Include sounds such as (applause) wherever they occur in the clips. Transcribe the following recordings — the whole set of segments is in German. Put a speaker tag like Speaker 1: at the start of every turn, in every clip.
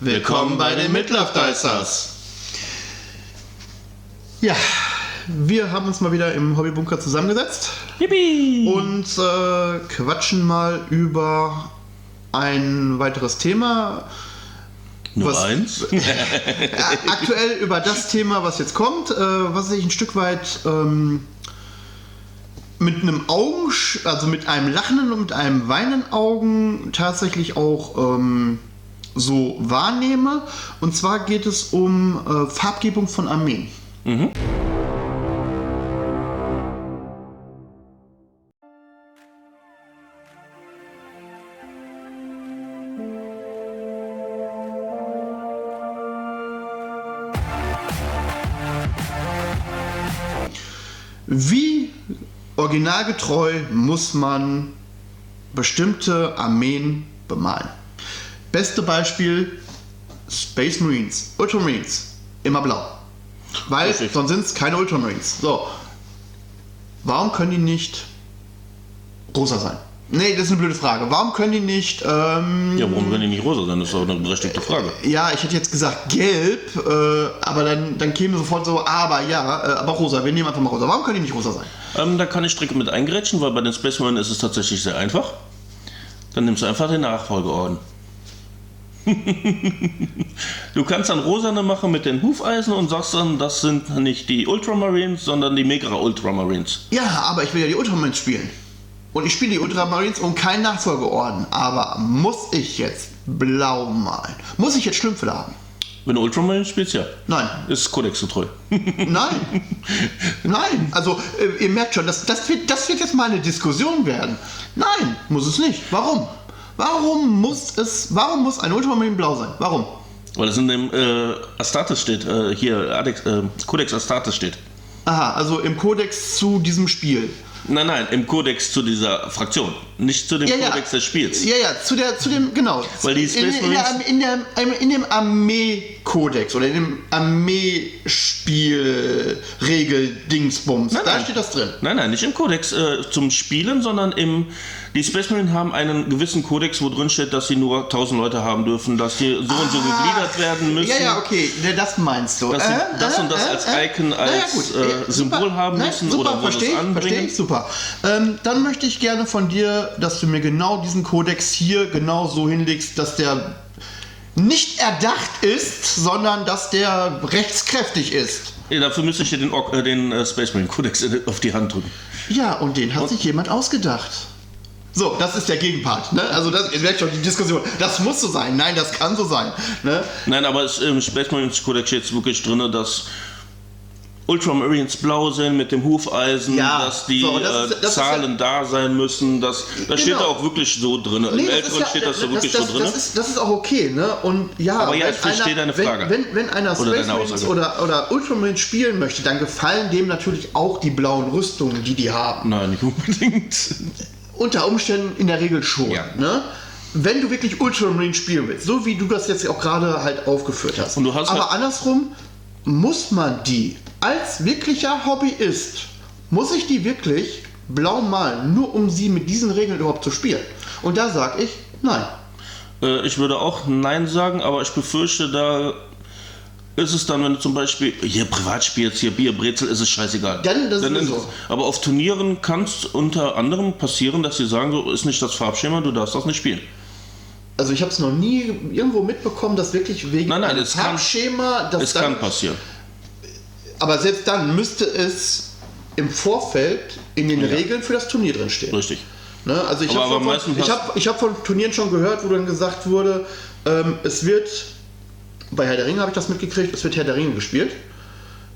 Speaker 1: Willkommen bei den Midlife Dicers. Ja, wir haben uns mal wieder im Hobbybunker zusammengesetzt
Speaker 2: Yippie!
Speaker 1: und äh, quatschen mal über ein weiteres Thema.
Speaker 2: Nur
Speaker 1: was-
Speaker 2: eins? (laughs)
Speaker 1: Äh, aktuell über das Thema, was jetzt kommt, äh, was sich ein Stück weit ähm, mit einem Augen, also mit einem lachenden und mit einem weinenden Augen tatsächlich auch ähm, so wahrnehme. Und zwar geht es um äh, Farbgebung von Armeen. Wie originalgetreu muss man bestimmte Armeen bemalen? Beste Beispiel: Space Marines, Ultramarines, immer blau. Weil
Speaker 2: Richtig.
Speaker 1: sonst sind es keine Ultramarines. So. Warum können die nicht rosa sein? Nee, das ist eine blöde Frage. Warum können die nicht. Ähm,
Speaker 2: Ja, warum können die nicht rosa sein? Das ist doch eine berechtigte Frage.
Speaker 1: ja, ich hätte jetzt gesagt gelb, äh, aber dann, dann käme sofort so, aber ja, äh, aber rosa. Wir nehmen einfach mal rosa. Warum können die nicht rosa sein?
Speaker 2: Ähm, da kann ich direkt mit eingrätschen, weil bei den Space Marines ist es tatsächlich sehr einfach. Dann nimmst du einfach den Nachfolgeorden. (laughs) du kannst dann rosane machen mit den Hufeisen und sagst dann, das sind nicht die Ultramarines, sondern die Megra Ultramarines.
Speaker 1: Ja, aber ich will ja die Ultramarines spielen. Und ich spiele die Ultramarines und keinen Nachfolgeorden. Aber muss ich jetzt blau malen? Muss ich jetzt Schlümpfe haben?
Speaker 2: Wenn du Ultramarines spielst, ja.
Speaker 1: Nein.
Speaker 2: Ist Codex so treu. (laughs)
Speaker 1: Nein. Nein. Also, äh, ihr merkt schon, das, das, wird, das wird jetzt mal eine Diskussion werden. Nein, muss es nicht. Warum? Warum muss es, warum muss ein Ultramarine blau sein? Warum?
Speaker 2: Weil es in dem äh, Astartes steht, äh, hier, Adex, äh, Codex Astartes steht.
Speaker 1: Aha, also im Kodex zu diesem Spiel.
Speaker 2: Nein, nein, im Kodex zu dieser Fraktion, nicht zu dem
Speaker 1: Ja, ja.
Speaker 2: Kodex des Spiels.
Speaker 1: Ja, ja, zu, der, zu dem, genau.
Speaker 2: Weil die
Speaker 1: in,
Speaker 2: Space
Speaker 1: in, der,
Speaker 2: Marines-
Speaker 1: in, der, in dem Armee-Kodex oder in dem Armee-Spiel-Regel-Dingsbums,
Speaker 2: Nein,
Speaker 1: da
Speaker 2: nein.
Speaker 1: steht das drin.
Speaker 2: Nein, nein, nicht im Kodex äh, zum Spielen, sondern im. Die Space Marines haben einen gewissen Kodex, wo drin steht, dass sie nur 1000 Leute haben dürfen, dass die so und so gegliedert werden müssen.
Speaker 1: Ja, ja, okay, ne, das meinst du.
Speaker 2: Dass sie das und das als Icon, als, äh, Symbol haben müssen
Speaker 1: super,
Speaker 2: oder wo
Speaker 1: verstehe
Speaker 2: das anbringen.
Speaker 1: verstehe ich, super. Ähm, dann möchte ich gerne von dir, dass du mir genau diesen Kodex hier genau so hinlegst, dass der nicht erdacht ist, sondern dass der rechtskräftig ist.
Speaker 2: Ja, dafür müsste ich dir den, äh, den äh, Space Marine Kodex (laughs) auf die Hand drücken.
Speaker 1: Ja, und den hat sich jemand ausgedacht. So, das ist der Gegenpart. Ne? Also, das, ihr merkt schon die Diskussion. Das muss so sein. Nein, das kann so sein. Ne?
Speaker 2: Nein, aber es, im Space Marines Kodex steht jetzt wirklich drin, dass Ultramarines blau sind mit dem Hufeisen,
Speaker 1: Ja,
Speaker 2: dass die
Speaker 1: so, das ist-
Speaker 2: äh,
Speaker 1: das ist
Speaker 2: Zahlen da sein müssen. Das, das steht da
Speaker 1: Genau.
Speaker 2: auch wirklich so drin. Im
Speaker 1: Nee, das
Speaker 2: Älteren
Speaker 1: ist ja-
Speaker 2: steht das da wirklich so drin.
Speaker 1: Das ist, das ist auch okay, ne? Und ja,
Speaker 2: Aber ja, ich verstehe deine Frage.
Speaker 1: Wenn, wenn, wenn einer
Speaker 2: Oder
Speaker 1: Space Marines
Speaker 2: Aussage.
Speaker 1: oder, oder Ultramarines spielen möchte, dann gefallen dem natürlich auch die blauen Rüstungen, die die haben.
Speaker 2: Nein, nicht unbedingt.
Speaker 1: Unter Umständen in der Regel schon.
Speaker 2: Ja.
Speaker 1: Ne? Wenn du wirklich Ultramarine spielen willst, so wie du das jetzt auch gerade halt aufgeführt hast.
Speaker 2: Und du hast
Speaker 1: Aber
Speaker 2: halt-
Speaker 1: andersrum muss man die als wirklicher Hobbyist, muss ich die wirklich blau malen, nur um sie mit diesen Regeln überhaupt zu spielen. Und da sage ich, nein.
Speaker 2: Äh, ich würde auch Nein sagen, aber ich befürchte, da ist es dann, wenn du zum Beispiel hier privat spielst, hier Bier, Brezel, ist es scheißegal.
Speaker 1: Dann- das
Speaker 2: ist
Speaker 1: sowieso.
Speaker 2: es- aber auf Turnieren kann es unter anderem passieren, dass sie sagen, so ist nicht das Farbschema, du darfst das nicht spielen.
Speaker 1: Also ich habe es noch nie irgendwo mitbekommen, dass wirklich wegen
Speaker 2: Nein, nein,
Speaker 1: einem
Speaker 2: es kann-
Speaker 1: Farbschema, das
Speaker 2: Es
Speaker 1: dann,
Speaker 2: kann passieren.
Speaker 1: aber selbst dann müsste es im Vorfeld in den Regeln für das Turnier drin stehen.
Speaker 2: Richtig.
Speaker 1: Ne? Also ich habe von, ich hab, ich hab von Turnieren schon gehört, wo dann gesagt wurde, ähm, es wird, bei Herr der Ringe habe ich das mitgekriegt, es wird Herr der Ringe gespielt.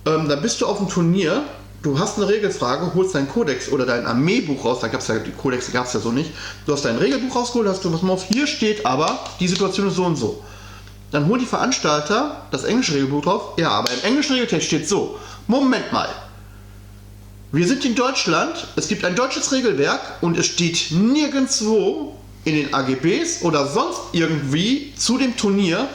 Speaker 1: Ähm, dann bist du auf dem Turnier, du hast eine Regelfrage, holst deinen Kodex oder dein Armeebuch raus, da gab es ja, die Kodex gab es ja so nicht. Du hast dein Regelbuch rausgeholt, hast du was mal auf, hier steht aber, die Situation ist so und so. Dann holen die Veranstalter das englische Regelbuch drauf, ja, aber im englischen Regeltext steht so, Moment mal, wir sind in Deutschland, es gibt ein deutsches Regelwerk und es steht nirgendwo in den AGBs oder sonst irgendwie zu dem Turnier,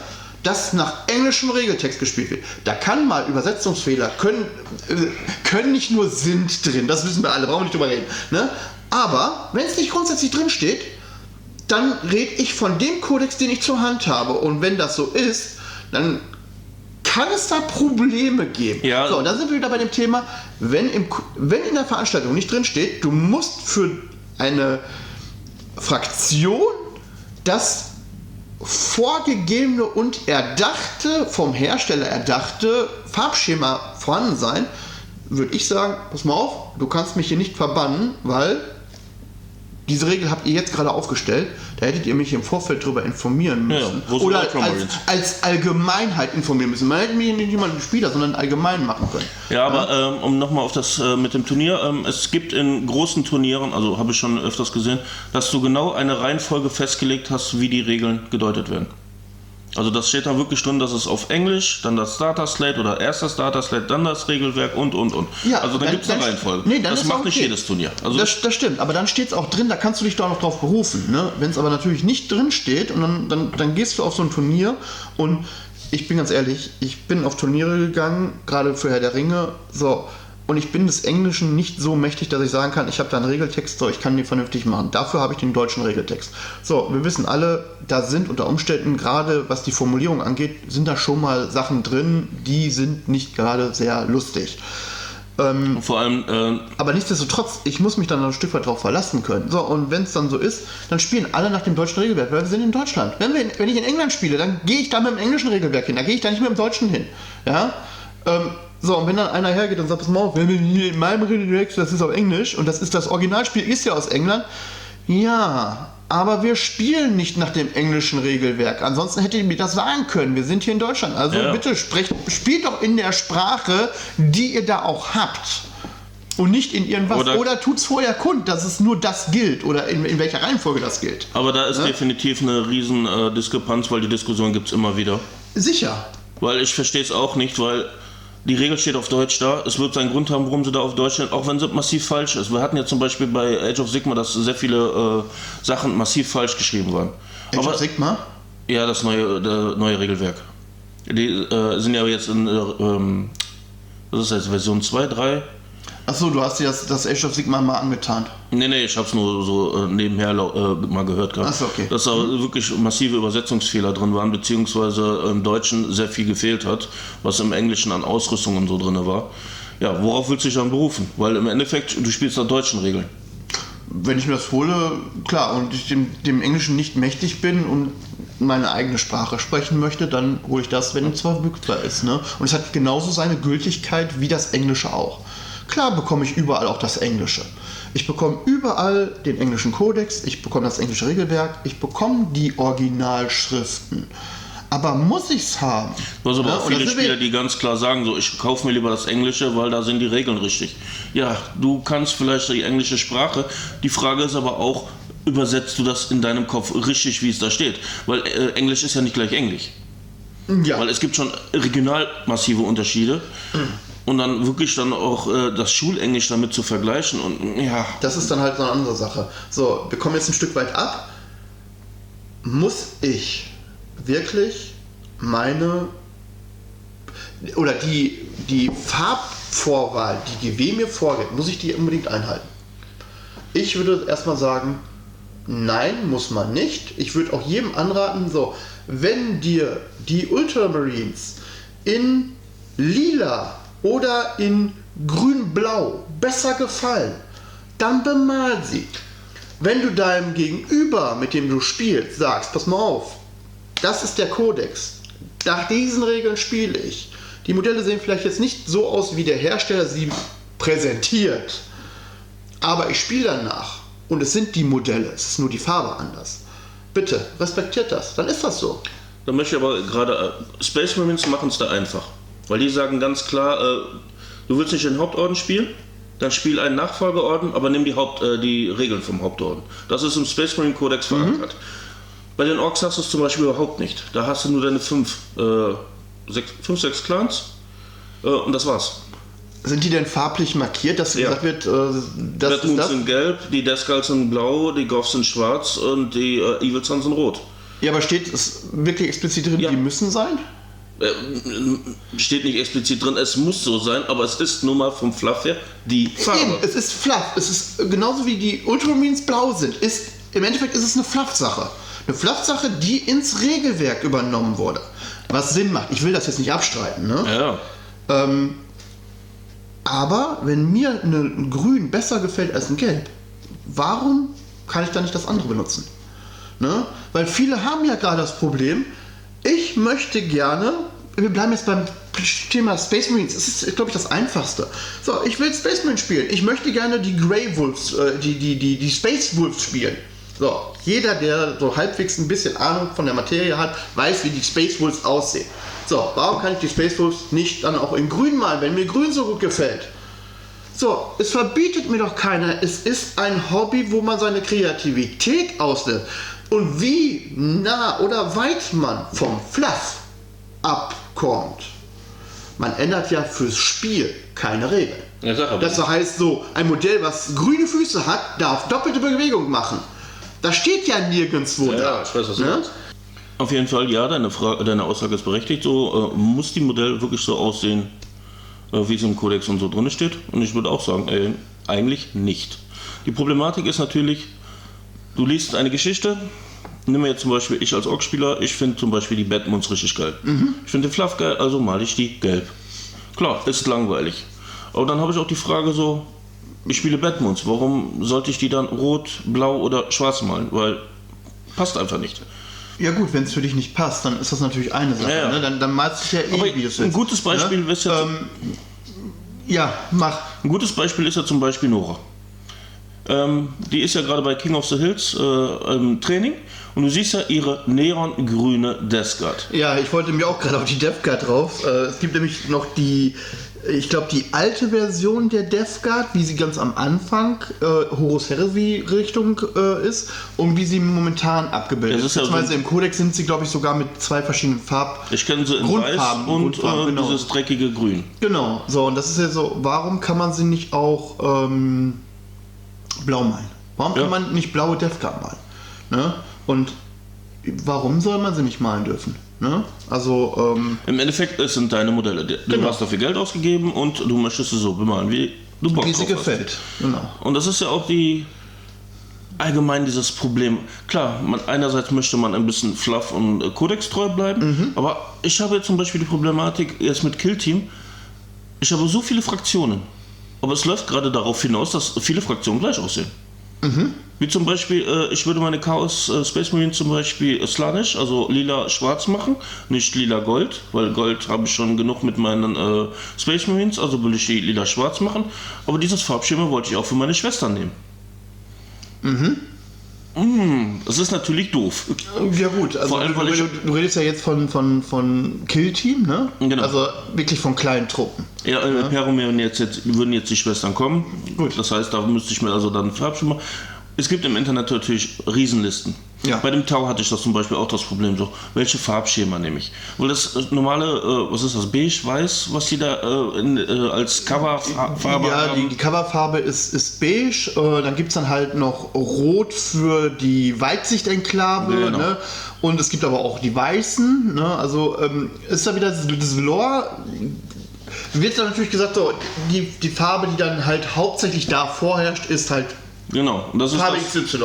Speaker 1: dass nach englischem Regeltext gespielt wird. Da kann mal Übersetzungsfehler, können, äh, können nicht nur sind drin, das wissen wir alle, brauchen wir nicht drüber reden. Ne? Aber wenn es nicht grundsätzlich drin steht, dann rede ich von dem Kodex, den ich zur Hand habe. Und wenn das so ist, dann kann es da Probleme geben.
Speaker 2: Ja.
Speaker 1: So, und da sind wir wieder bei dem Thema, wenn, im, wenn in der Veranstaltung nicht drin steht, du musst für eine Fraktion das vorgegebene und erdachte, vom Hersteller erdachte Farbschema vorhanden sein, würde ich sagen, pass mal auf, du kannst mich hier nicht verbannen, weil diese Regel habt ihr jetzt gerade aufgestellt, da hättet ihr mich im Vorfeld darüber informieren
Speaker 2: Ja,
Speaker 1: müssen.
Speaker 2: wo sind
Speaker 1: Oder als, als Allgemeinheit informieren müssen. Man hätte mich nicht mal den Spieler, sondern allgemein machen können.
Speaker 2: Ja, aber ähm, um nochmal auf das äh, mit dem Turnier, ähm, es gibt in großen Turnieren, also habe ich schon öfters gesehen, dass du genau eine Reihenfolge festgelegt hast, wie die Regeln gedeutet werden. Also das steht da wirklich drin, dass es auf Englisch, dann das Starter Slate oder erster Starter Slate, dann das Regelwerk und und und.
Speaker 1: Ja,
Speaker 2: also dann, gibt es eine Reihenfolge.
Speaker 1: nee,
Speaker 2: das macht
Speaker 1: auch
Speaker 2: nicht
Speaker 1: okay.
Speaker 2: jedes Turnier. Also
Speaker 1: das, das stimmt, aber dann steht es auch drin, da kannst du dich doch noch drauf berufen. Ne? Wenn es aber natürlich nicht drin steht und dann, dann, dann gehst du auf so ein Turnier und ich bin ganz ehrlich, ich bin auf Turniere gegangen, gerade für Herr der Ringe, so. Und ich bin des Englischen nicht so mächtig, dass ich sagen kann, ich habe da einen Regeltext, so, ich kann den vernünftig machen. Dafür habe ich den deutschen Regeltext. So, wir wissen alle, da sind unter Umständen, gerade was die Formulierung angeht, sind da schon mal Sachen drin, die sind nicht gerade sehr lustig.
Speaker 2: vor allem, äh,
Speaker 1: Aber nichtsdestotrotz, ich muss mich dann ein Stück weit darauf verlassen können. So, und wenn es dann so ist, dann spielen alle nach dem deutschen Regelwerk, weil wir sind in Deutschland. Wenn, wir, wenn ich in England spiele, dann gehe ich da mit dem englischen Regelwerk hin, da gehe ich da nicht mit dem deutschen hin. Ja? Ähm, so, und wenn dann einer hergeht und sagt, pass mal auf, in meinem Regelwerk, das ist auf Englisch und das ist das Originalspiel, ist ja aus England, ja, aber wir spielen nicht nach dem englischen Regelwerk. Ansonsten hätte ich mir das sagen können. Wir sind hier in Deutschland. Also
Speaker 2: Ja.
Speaker 1: bitte sprecht, spielt doch in der Sprache, die ihr da auch habt. Und nicht in irgendwas.
Speaker 2: Oder-
Speaker 1: Oder, tut's vorher kund, dass es nur das gilt. Oder in, in welcher Reihenfolge das gilt.
Speaker 2: aber da ist definitiv eine riesen äh, Diskrepanz, weil die Diskussion gibt es immer wieder.
Speaker 1: Sicher.
Speaker 2: Weil ich verstehe es auch nicht, weil die Regel steht auf Deutsch da. Es wird seinen Grund haben, warum sie da auf Deutsch steht, auch wenn sie massiv falsch ist. Wir hatten ja zum Beispiel bei Age of Sigma, dass sehr viele äh, Sachen massiv falsch geschrieben waren.
Speaker 1: Age
Speaker 2: Aber
Speaker 1: of Sigma?
Speaker 2: ja, das neue, der neue Regelwerk. Die äh, sind ja jetzt in, äh, ähm, was ist das Version 2, 3?
Speaker 1: Achso, du hast dir das, das Age of Sigma mal angetan.
Speaker 2: Nee, nee, ich hab's nur so äh, nebenher äh, mal gehört gehabt.
Speaker 1: Ach so, okay.
Speaker 2: Dass da wirklich massive Übersetzungsfehler drin waren, beziehungsweise im Deutschen sehr viel gefehlt hat, was im Englischen an Ausrüstung und so drin war. Ja, worauf willst du dich dann berufen? Weil im Endeffekt, du spielst nach deutschen Regeln.
Speaker 1: Wenn ich mir das hole, klar, und ich dem, dem Englischen nicht mächtig bin und meine eigene Sprache sprechen möchte, dann hole ich das, wenn es verfügbar ist. Ne? Und es hat genauso seine Gültigkeit wie das Englische auch. Klar bekomme ich überall auch das Englische. Ich bekomme überall den englischen Kodex, ich bekomme das englische Regelwerk, ich bekomme die Originalschriften. Aber muss ich es haben?
Speaker 2: Du hast aber
Speaker 1: Ja,
Speaker 2: auch
Speaker 1: da
Speaker 2: viele Spieler, die ganz klar sagen, so, ich kaufe mir lieber das Englische, weil da sind die Regeln richtig. Ja, du kannst vielleicht die englische Sprache. Die Frage ist aber auch, übersetzt du das in deinem Kopf richtig, wie es da steht? Weil äh, Englisch ist ja nicht gleich Englisch.
Speaker 1: Ja.
Speaker 2: Weil es gibt schon regional massive Unterschiede. Und dann wirklich dann auch äh, das Schulenglisch damit zu vergleichen und ja,
Speaker 1: Das ist dann halt so eine andere Sache. So, wir kommen jetzt ein Stück weit ab. Muss ich wirklich meine oder die, die Farbvorwahl, die GW mir vorgibt, muss ich die unbedingt einhalten? Ich würde erstmal sagen, nein, muss man nicht. Ich würde auch jedem anraten, so, wenn dir die Ultramarines in lila oder in grün-blau besser gefallen, dann bemal sie. Wenn du deinem Gegenüber, mit dem du spielst, sagst, pass mal auf, das ist der Kodex, nach diesen Regeln spiele ich. Die Modelle sehen vielleicht jetzt nicht so aus, wie der Hersteller sie präsentiert, aber ich spiele danach und es sind die Modelle, es ist nur die Farbe anders. Bitte, respektiert das, dann ist das so.
Speaker 2: Da möchte ich aber gerade, äh, Space Marines machen es da einfach. Weil die sagen ganz klar, äh, du willst nicht den Hauptorden spielen, dann spiel einen Nachfolgeorden, aber nimm die, Haupt, äh, die Regeln vom Hauptorden. Das ist im Space Marine Codex verankert. Bei den Orks hast du es zum Beispiel überhaupt nicht. Da hast du nur deine fünf, äh, sechs, fünf sechs Clans äh, und das war's.
Speaker 1: Sind die denn farblich markiert, dass
Speaker 2: Ja.
Speaker 1: gesagt wird, äh, das
Speaker 2: Red
Speaker 1: ist
Speaker 2: Moons
Speaker 1: das?
Speaker 2: sind gelb, die Deathskulls sind blau, die Goths sind schwarz und die äh, Evil Suns sind rot.
Speaker 1: Ja, aber steht es wirklich explizit drin,
Speaker 2: Ja.
Speaker 1: die müssen sein?
Speaker 2: Äh, steht nicht explizit drin, es muss so sein, aber es ist nun mal vom Fluff her die
Speaker 1: Eben,
Speaker 2: Farbe.
Speaker 1: es ist fluff. Es ist genauso wie die Ultramarines blau sind. Ist im Endeffekt ist es eine Fluff-Sache. Eine Fluff-Sache, die ins Regelwerk übernommen wurde. Was Sinn macht. Ich will das jetzt nicht abstreiten. Ne?
Speaker 2: Ja.
Speaker 1: Ähm, aber wenn mir ein Grün besser gefällt als ein Gelb, warum kann ich dann nicht das andere benutzen? Ne? Weil viele haben ja gerade das Problem, ich möchte gerne, wir bleiben jetzt beim Thema Space Marines, das ist, glaube ich, das Einfachste. So, ich will Space Marines spielen, ich möchte gerne die Grey Wolves, äh, die, die, die, die Space Wolves spielen. So, jeder, der so halbwegs ein bisschen Ahnung von der Materie hat, weiß, wie die Space Wolves aussehen. So, warum kann ich die Space Wolves nicht dann auch in grün malen, wenn mir grün so gut gefällt? So, es verbietet mir doch keiner. Es ist ein Hobby, wo man seine Kreativität auslässt. Und wie nah oder weit man vom Fluff abkommt. Man ändert ja fürs Spiel keine Regeln.
Speaker 2: Ja.
Speaker 1: Das heißt so, ein Modell, was grüne Füße hat, darf doppelte Bewegung machen. Das steht ja nirgendwo
Speaker 2: Ja,
Speaker 1: da.
Speaker 2: ich weiß, was du
Speaker 1: Ne?
Speaker 2: Auf jeden Fall, ja, deine, Frage, deine Aussage ist berechtigt. So äh, muss die Modell wirklich so aussehen, wie es im Kodex und so drin steht. Und ich würde auch sagen, äh, eigentlich nicht. Die Problematik ist natürlich, du liest eine Geschichte. Nimm mir jetzt zum Beispiel ich als Orc-Spieler, ich finde zum Beispiel die Batmons richtig geil. Ich finde den Fluff geil, also male ich die gelb. Klar, ist langweilig. Aber dann habe ich auch die Frage so, ich spiele Batmons, warum sollte ich die dann rot, blau oder schwarz malen? Weil passt einfach nicht.
Speaker 1: Ja gut, wenn es für dich nicht passt, dann ist das natürlich eine Sache.
Speaker 2: Ja, ja.
Speaker 1: Ne? Dann, dann malst du ja eh,
Speaker 2: Aber
Speaker 1: wie du es
Speaker 2: ein gutes Beispiel
Speaker 1: Ne?
Speaker 2: ist ja-
Speaker 1: Ähm, ja, mach.
Speaker 2: Ein gutes Beispiel ist ja zum Beispiel Nora. Ähm, die ist ja gerade bei King of the Hills äh, im Training und du siehst ja ihre neongrüne Death Guard.
Speaker 1: Ja, ich wollte mir auch gerade auf die Death Guard drauf. Äh, es gibt nämlich noch die, ich glaube, die alte Version der Death Guard, wie sie ganz am Anfang äh, Horus Heresy Richtung äh, ist und wie sie momentan abgebildet
Speaker 2: Das
Speaker 1: ist.
Speaker 2: ja so-
Speaker 1: im Codex sind sie, glaube ich, sogar mit zwei verschiedenen Farben.
Speaker 2: Ich kenne sie in
Speaker 1: Grundfarben,
Speaker 2: weiß und
Speaker 1: Grundfarben,
Speaker 2: äh,
Speaker 1: genau.
Speaker 2: dieses dreckige Grün.
Speaker 1: Genau, so, und das ist ja so, warum kann man sie nicht auch ähm, blau malen? Warum
Speaker 2: Ja.
Speaker 1: kann man nicht blaue Death Guard malen? Ne? Und warum soll man sie nicht malen dürfen? Ne? Also, ähm,
Speaker 2: Im Endeffekt, es sind deine Modelle. Du
Speaker 1: Genau.
Speaker 2: hast dafür Geld ausgegeben und du möchtest sie so bemalen, wie du Bock
Speaker 1: wie sie
Speaker 2: drauf hast.
Speaker 1: gefällt. Genau.
Speaker 2: Und das ist ja auch die allgemein dieses Problem. Klar, man, einerseits möchte man ein bisschen Fluff und äh, Codex treu bleiben,
Speaker 1: Mhm.
Speaker 2: aber ich habe jetzt zum Beispiel die Problematik jetzt mit Kill Team. Ich habe so viele Fraktionen, aber es läuft gerade darauf hinaus, dass viele Fraktionen gleich aussehen.
Speaker 1: Mhm.
Speaker 2: Wie zum Beispiel, äh, ich würde meine Chaos äh, Space Marine zum Beispiel Slanish, also lila-schwarz machen, nicht lila-gold, weil Gold habe ich schon genug mit meinen äh, Space Marines, also will ich die lila-schwarz machen. Aber dieses Farbschema wollte ich auch für meine Schwestern nehmen. Mhm. Das ist natürlich doof.
Speaker 1: Ja gut, also
Speaker 2: Vor allem,
Speaker 1: du,
Speaker 2: weil ich-
Speaker 1: du, redest ja jetzt von, von, von Kill-Team, ne?
Speaker 2: Genau.
Speaker 1: Also wirklich von kleinen Truppen.
Speaker 2: Ja, äh, Peromir und jetzt, jetzt würden jetzt die Schwestern kommen.
Speaker 1: Gut.
Speaker 2: Das heißt, da müsste ich mir also dann Farbschema. Es gibt im Internet natürlich Riesenlisten.
Speaker 1: Ja.
Speaker 2: Bei dem Tau hatte ich das zum Beispiel auch das Problem so, welche Farbschema nehme ich? Weil das äh, normale, äh, was ist das, beige, weiß, was die da äh, in, äh, als Coverfarbe
Speaker 1: ja,
Speaker 2: haben?
Speaker 1: die, die Coverfarbe ist, ist beige. Äh, dann gibt es dann halt noch Rot für die Weitsichtenklave.
Speaker 2: Genau.
Speaker 1: Ne? Und es gibt aber auch die Weißen. Ne? Also ähm, ist da wieder das, das Lore. Wird dann natürlich gesagt, so, die, die Farbe, die dann halt hauptsächlich da vorherrscht, ist halt
Speaker 2: Genau, und das ist
Speaker 1: Farbe
Speaker 2: das,
Speaker 1: XY.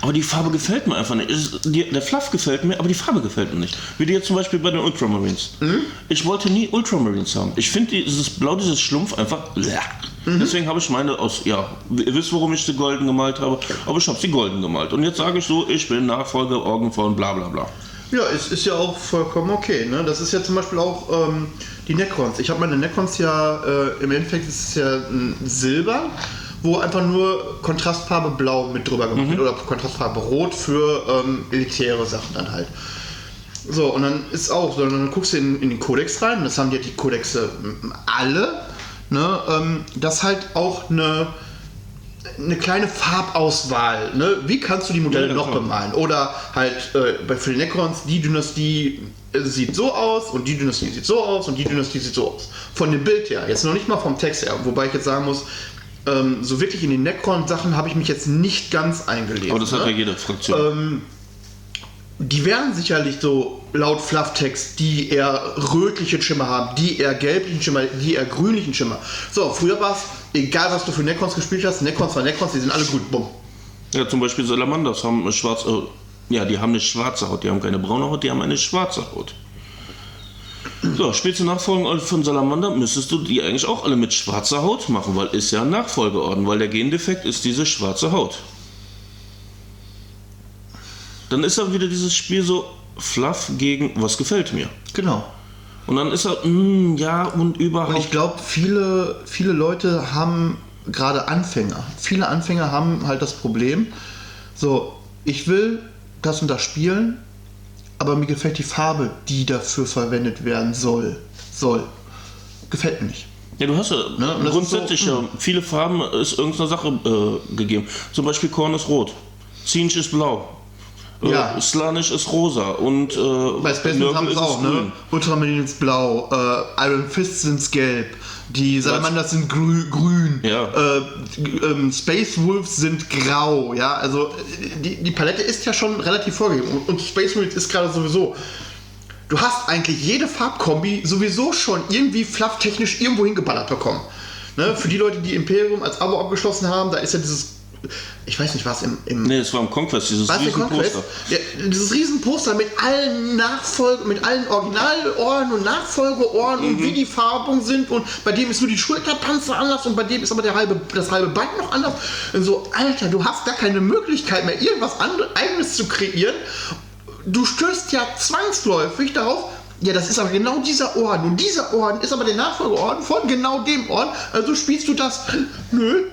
Speaker 2: aber die Farbe gefällt mir einfach nicht. Ist- die, der Fluff gefällt mir, aber die Farbe gefällt mir nicht. Wie die jetzt zum Beispiel bei den Ultramarines.
Speaker 1: Mhm.
Speaker 2: Ich wollte nie Ultramarines haben. Ich finde dieses Blau, dieses Schlumpf einfach.
Speaker 1: Mhm.
Speaker 2: Deswegen habe ich meine aus, ja, ihr wisst, warum ich sie golden gemalt habe, aber ich habe sie golden gemalt. Und jetzt sage ich so, ich bin Nachfolger Orgen von bla bla bla.
Speaker 1: Ja, es ist ja auch vollkommen okay. Ne? Das ist ja zum Beispiel auch ähm, die Necrons. Ich habe meine Necrons ja, äh, im Endeffekt ist es ja ein Silber, wo einfach nur Kontrastfarbe Blau mit drüber gemacht wird oder Kontrastfarbe Rot für ähm, elitäre Sachen dann halt. So, und dann ist auch, so, dann guckst du in, in den Kodex rein, das haben ja die Kodexe alle, ne, ähm, dass halt auch eine, eine kleine Farbauswahl, ne? wie kannst du die Modelle
Speaker 2: Ja,
Speaker 1: noch
Speaker 2: klar.
Speaker 1: bemalen? Oder halt äh, bei für die Necrons, die Dynastie äh, sieht so aus und die Dynastie sieht so aus und die Dynastie sieht so aus. Von dem Bild her, jetzt noch nicht mal vom Text her, wobei ich jetzt sagen muss, ähm, so wirklich in den Necron-Sachen habe ich mich jetzt nicht ganz eingelesen.
Speaker 2: Aber das hat
Speaker 1: ne?
Speaker 2: ja jede Fraktion.
Speaker 1: Ähm, die werden sicherlich so laut Flufftext, die eher rötlichen Schimmer haben, die eher gelblichen Schimmer, die eher grünlichen Schimmer. So, früher war es, egal was du für Necrons gespielt hast, Necrons war Necrons, die sind alle grün. Bumm.
Speaker 2: Ja, zum Beispiel Salamanders haben eine schwarze, äh, ja, die haben eine schwarze Haut, die haben keine braune Haut, die haben eine schwarze Haut. So, spielst du Nachfolgen von Salamander, müsstest du die eigentlich auch alle mit schwarzer Haut machen, weil ist ja ein Nachfolgeorden, weil der Gendefekt ist diese schwarze Haut. Dann ist er wieder dieses Spiel so fluff gegen was gefällt mir.
Speaker 1: Genau.
Speaker 2: Und dann ist er, mm, ja, und überhaupt.
Speaker 1: Und ich glaube, viele, viele Leute haben, gerade Anfänger, viele Anfänger haben halt das Problem, so, ich will das und das spielen, aber mir gefällt die Farbe, die dafür verwendet werden soll. Soll. Gefällt mir nicht.
Speaker 2: Ja, du hast ja
Speaker 1: Ne,
Speaker 2: grundsätzlich
Speaker 1: so,
Speaker 2: ja, viele Farben ist irgendeine Sache äh, gegeben. Zum Beispiel Korn ist rot, Zinch ist blau,
Speaker 1: Ja.
Speaker 2: äh, Slanisch ist rosa und äh,
Speaker 1: Bei Space haben es
Speaker 2: ist
Speaker 1: auch, ne? Ultramarine ist blau, äh, Iron Fist sind gelb, die Salamanders sind grü grün,
Speaker 2: Ja.
Speaker 1: äh, ähm, Space Wolves sind grau, ja, also äh, die, die Palette ist ja schon relativ vorgegeben und, und Space Marines ist gerade sowieso. Du hast eigentlich jede Farbkombi sowieso schon irgendwie flufftechnisch irgendwo hingeballert bekommen. Ne? Für die Leute, die Imperium als Abo abgeschlossen haben, da ist ja dieses, ich weiß nicht was, im, im
Speaker 2: Nee, es war im Conquest, dieses
Speaker 1: was der
Speaker 2: riesen
Speaker 1: Conquest?
Speaker 2: Poster.
Speaker 1: Ja, dieses Riesenposter mit allen Nachfolgen, mit allen Originalorden und Nachfolgeorden und wie die Farbungen sind und bei dem ist nur die Schulterpanzer anders und bei dem ist aber der halbe, das halbe Band noch anders. Und so, Alter, du hast gar keine Möglichkeit mehr, irgendwas eigenes zu kreieren. Du stößt ja zwangsläufig darauf, ja, das ist aber genau dieser Orden. Und dieser Orden ist aber der Nachfolgeorden von genau dem Orden. Also spielst du das. Nö,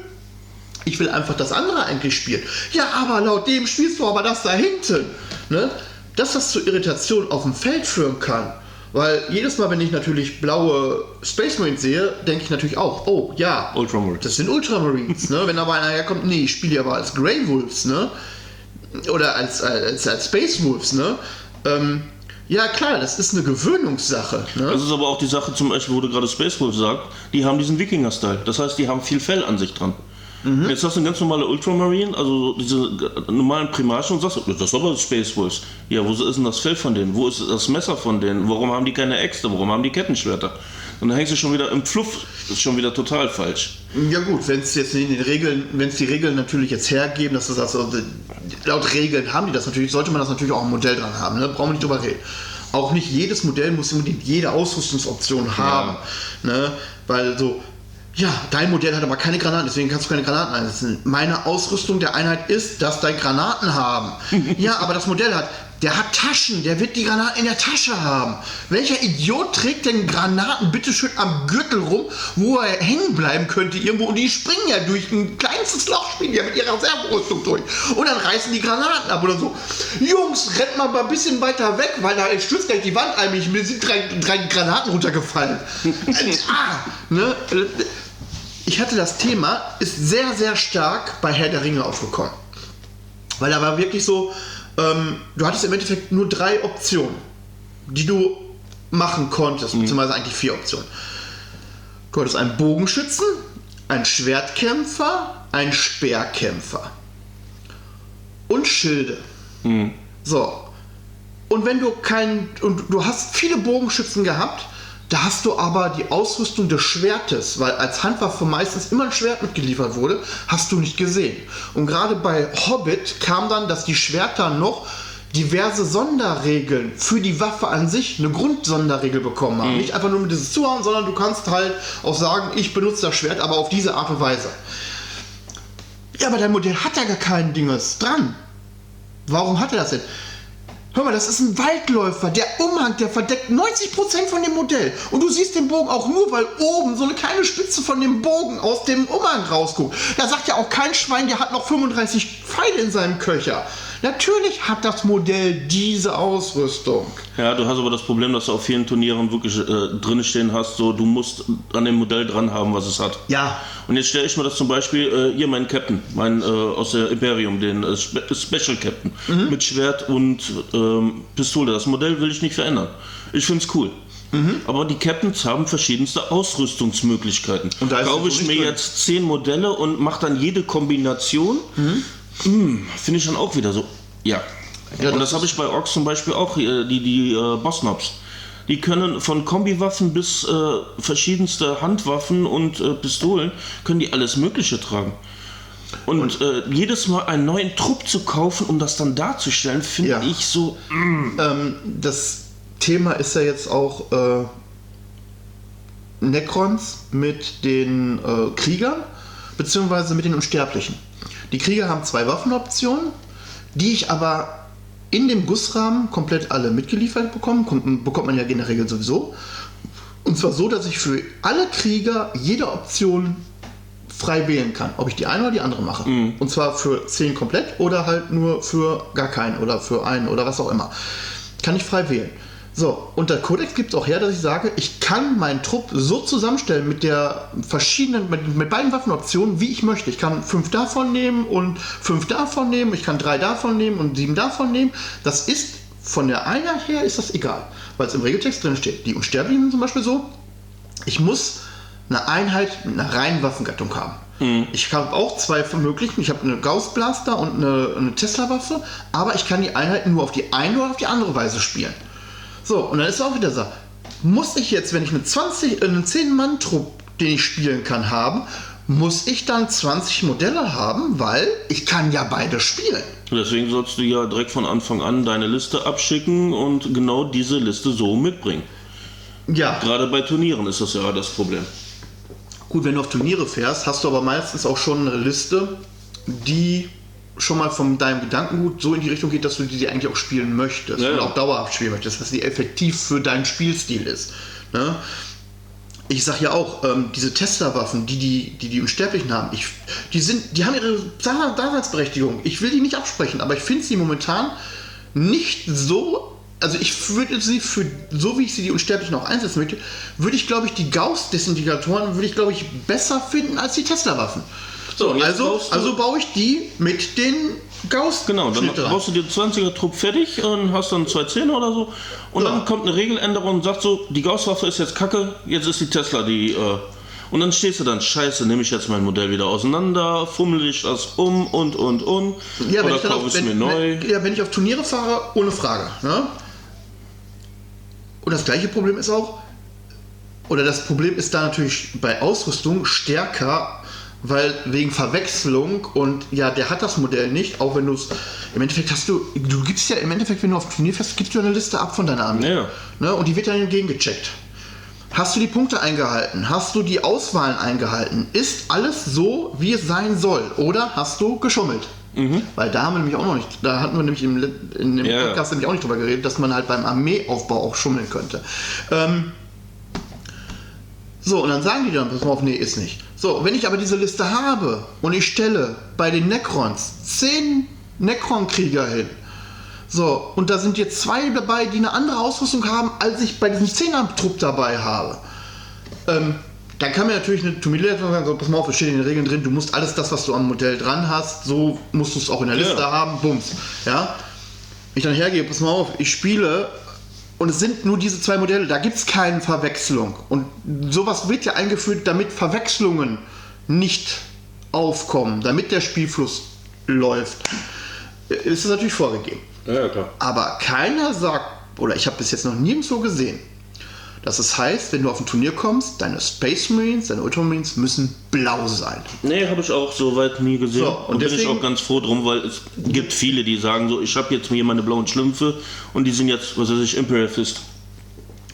Speaker 1: ich will einfach das andere eigentlich spielen. Ja, aber laut dem spielst du aber das da hinten. Ne? Dass das zu Irritation auf dem Feld führen kann. Weil jedes Mal, wenn ich natürlich blaue Space Marines sehe, denke ich natürlich auch, oh ja,
Speaker 2: Ultramarines.
Speaker 1: das sind Ultramarines. ne? Wenn aber einer herkommt, nee, ich spiele die aber als Grey Wolves, ne? Oder als, als, als Space Wolves, ne? Ähm, ja klar, das ist eine Gewöhnungssache. Ne?
Speaker 2: Das ist aber auch die Sache, zum Beispiel, wo du gerade Space Wolf sagst, die haben diesen Wikinger-Style. Das heißt, die haben viel Fell an sich dran.
Speaker 1: Mhm.
Speaker 2: Jetzt hast du eine ganz normale Ultramarine, also diese normalen Primarchen und sagst, das ist aber Space Wolves. Ja, wo ist denn das Fell von denen? Wo ist das Messer von denen? Warum haben die keine Äxte? Warum haben die Kettenschwerter? Und dann hängst du schon wieder im Fluff, das ist schon wieder total falsch.
Speaker 1: Ja gut, wenn es jetzt in den Regeln, wenn es die Regeln natürlich jetzt hergeben, dass du sagst, also, laut Regeln haben die das natürlich, sollte man das natürlich auch im Modell dran haben, ne? brauchen wir nicht drüber reden. Auch nicht jedes Modell muss unbedingt jede Ausrüstungsoption haben, ne? weil so, ja, dein Modell hat aber keine Granaten, deswegen kannst du keine Granaten einsetzen. Meine Ausrüstung der Einheit ist, dass dein Granaten haben. (laughs) ja, aber das Modell hat, der hat Taschen, der wird die Granaten in der Tasche haben. Welcher Idiot trägt denn Granaten bitteschön am Gürtel rum, wo er hängen bleiben könnte irgendwo und die springen ja durch ein kleinstes Loch, springen ja mit ihrer Reserverüstung durch. Und dann reißen die Granaten ab oder so. Jungs, rennt mal ein bisschen weiter weg, weil da stürzt gleich die Wand ein, mich- mir sind drei, drei Granaten runtergefallen. (laughs) Ah, ne? Ich hatte das Thema, ist sehr, sehr stark bei Herr der Ringe aufgekommen. Weil da war wirklich so, ähm, du hattest im Endeffekt nur drei Optionen, die du machen konntest, beziehungsweise eigentlich vier Optionen. Du hattest einen Bogenschützen, einen Schwertkämpfer, einen Speerkämpfer und Schilde. So. Und wenn du keinen, und du hast viele Bogenschützen gehabt, da hast du aber die Ausrüstung des Schwertes, weil als Handwaffe meistens immer ein Schwert mitgeliefert wurde, hast du nicht gesehen. Und gerade bei Hobbit kam dann, dass die Schwerter noch diverse Sonderregeln für die Waffe an sich, eine Grundsonderregel bekommen haben. Nicht einfach nur mit dieses Zuhauen, sondern du kannst halt auch sagen, ich benutze das Schwert, aber auf diese Art und Weise. Ja, aber dein Modell hat ja gar kein Dinges dran. Warum hat er das denn? Hör mal, das ist ein Waldläufer. Der Umhang, der verdeckt 90% von dem Modell. Und du siehst den Bogen auch nur, weil oben so eine kleine Spitze von dem Bogen aus dem Umhang rausguckt. Da sagt ja auch kein Schwein, der hat noch 35 Pfeile in seinem Köcher. Natürlich hat das Modell diese Ausrüstung.
Speaker 2: Ja, du hast aber das Problem, dass du auf vielen Turnieren wirklich äh, drin stehen hast, so du musst an dem Modell dran haben, was es hat.
Speaker 1: Ja,
Speaker 2: Und jetzt stelle ich mir das zum Beispiel, äh, hier mein Captain, mein äh, aus der Imperium, den äh, Spe Special Captain,
Speaker 1: Mhm.
Speaker 2: mit Schwert und ähm, Pistole. Das Modell will ich nicht verändern. Ich finde es cool.
Speaker 1: Mhm.
Speaker 2: Aber die Captains haben verschiedenste Ausrüstungsmöglichkeiten.
Speaker 1: Und da ist
Speaker 2: Kaufe ich mir
Speaker 1: drin.
Speaker 2: jetzt zehn Modelle und mache dann jede Kombination, hm, finde ich dann auch wieder so, ja.
Speaker 1: Ja,
Speaker 2: und
Speaker 1: das
Speaker 2: habe ich bei Orks zum Beispiel auch, äh, die, die äh, Bossnobs. Die können von Kombiwaffen bis äh, verschiedenste Handwaffen und äh, Pistolen, können die alles Mögliche tragen. Und, äh, jedes Mal einen neuen Trupp zu kaufen, um das dann darzustellen, finde
Speaker 1: Ja.
Speaker 2: ich so.
Speaker 1: Ähm, das Thema ist ja jetzt auch äh, Necrons mit den äh, Kriegern, beziehungsweise mit den Unsterblichen. Die Krieger haben zwei Waffenoptionen, die ich aber in dem Gussrahmen komplett alle mitgeliefert bekomme. Kommt, bekommt man ja generell sowieso. Und zwar so, dass ich für alle Krieger jede Option frei wählen kann, ob ich die eine oder die andere mache. Und zwar für 10 komplett oder halt nur für gar keinen oder für einen oder was auch immer. Kann ich frei wählen. So, und der Codex gibt es auch her, dass ich sage, ich kann meinen Trupp so zusammenstellen mit der verschiedenen, mit, mit beiden Waffenoptionen, wie ich möchte. Ich kann fünf davon nehmen und fünf davon nehmen, ich kann drei davon nehmen und sieben davon nehmen. Das ist von der Einheit her ist das egal, weil es im Regeltext drin steht. Die Unsterblichen sind zum Beispiel so, ich muss eine Einheit mit einer reinen Waffengattung haben. Ich habe auch zwei möglichen. Ich habe eine Gauss Blaster und eine, eine Tesla-Waffe, aber ich kann die Einheit nur auf die eine oder auf die andere Weise spielen. So, und dann ist auch wieder so, muss ich jetzt, wenn ich einen 20, äh, einen 10-Mann-Trupp, den ich spielen kann, haben, muss ich dann 20 Modelle haben, weil ich kann ja beide spielen.
Speaker 2: Deswegen sollst du ja direkt von Anfang an deine Liste abschicken und genau diese Liste so mitbringen.
Speaker 1: Ja,
Speaker 2: Gerade bei Turnieren ist das ja das Problem.
Speaker 1: Gut, wenn du auf Turniere fährst, hast du aber meistens auch schon eine Liste, die schon mal von deinem Gedankengut so in die Richtung geht, dass du die eigentlich auch spielen möchtest
Speaker 2: Ja,
Speaker 1: und auch dauerhaft spielen möchtest, dass die effektiv für deinen Spielstil ist. Ne? Ich sag ja auch, ähm, diese Tesla-Waffen, die die, die die Unsterblichen haben, ich, die, sind, die haben ihre Da- Daseinsberechtigung. Ich will die nicht absprechen, aber ich finde sie momentan nicht so. Also ich würde sie für, so wie ich sie die Unsterblichen auch einsetzen möchte, würde ich glaube ich die Gauss-Desintegratoren würde ich glaube ich besser finden als die Tesla-Waffen. So, also,
Speaker 2: baust
Speaker 1: also baue ich die mit den Gauss.
Speaker 2: Genau, dann brauchst du dir 20er Trupp fertig und hast dann zwei Zähne oder so. Und
Speaker 1: Ja.
Speaker 2: dann kommt eine Regeländerung und sagt so, die Gausswaffe ist jetzt kacke, jetzt ist die Tesla die. Äh, und dann stehst du dann, scheiße, nehme ich jetzt mein Modell wieder auseinander, fummel ich das um und und und.
Speaker 1: Ja,
Speaker 2: oder
Speaker 1: ich,
Speaker 2: kaufe
Speaker 1: auf,
Speaker 2: es mir neu.
Speaker 1: wenn, ja, wenn ich auf Turniere fahre, ohne Frage. Ne? Und das gleiche Problem ist auch, oder das Problem ist da natürlich bei Ausrüstung stärker, weil wegen Verwechslung und ja, der hat das Modell nicht, auch wenn du es, im Endeffekt hast du, du gibst ja im Endeffekt, wenn du auf Turnier fährst, gibst du eine Liste ab von deiner Armee.
Speaker 2: Ja.
Speaker 1: Ne? Und die wird dann gegengecheckt. Hast du die Punkte eingehalten? Hast du die Auswahlen eingehalten? Ist alles so, wie es sein soll? Oder hast du geschummelt? Weil da haben wir nämlich auch noch nicht, da hatten wir nämlich im, in dem
Speaker 2: Ja.
Speaker 1: Podcast nämlich auch nicht drüber geredet, dass man halt beim Armeeaufbau auch schummeln könnte. Ähm, so, und dann sagen die dann, pass mal auf, nee, ist nicht. So, wenn ich aber diese Liste habe und ich stelle bei den Necrons 10 Necron-Krieger hin, so, und da sind jetzt zwei dabei, die eine andere Ausrüstung haben, als ich bei diesem 10er-Trupp dabei habe. Ähm, dann kann mir natürlich eine Tomilette sagen, so, pass mal auf, es steht in den Regeln drin, du musst alles das, was du am Modell dran hast, so musst du es auch in der
Speaker 2: Ja.
Speaker 1: Liste haben, bums. Ja? Ich dann hergehe, pass mal auf, ich spiele und es sind nur diese zwei Modelle, da gibt es keine Verwechslung. Und sowas wird ja eingeführt, damit Verwechslungen nicht aufkommen, damit der Spielfluss läuft. Ist es natürlich vorgegeben.
Speaker 2: Ja, ja.
Speaker 1: Aber keiner sagt, oder ich habe bis jetzt noch nirgendwo gesehen, dass es heißt, wenn du auf ein Turnier kommst, deine Space Marines, deine Ultramarines müssen blau sein.
Speaker 2: Nee, habe ich auch soweit nie gesehen.
Speaker 1: So,
Speaker 2: und
Speaker 1: und
Speaker 2: bin ich auch ganz froh drum, weil es gibt viele, die sagen so, ich habe jetzt mir meine blauen Schlümpfe und die sind jetzt, was weiß ich, Imperial Fist.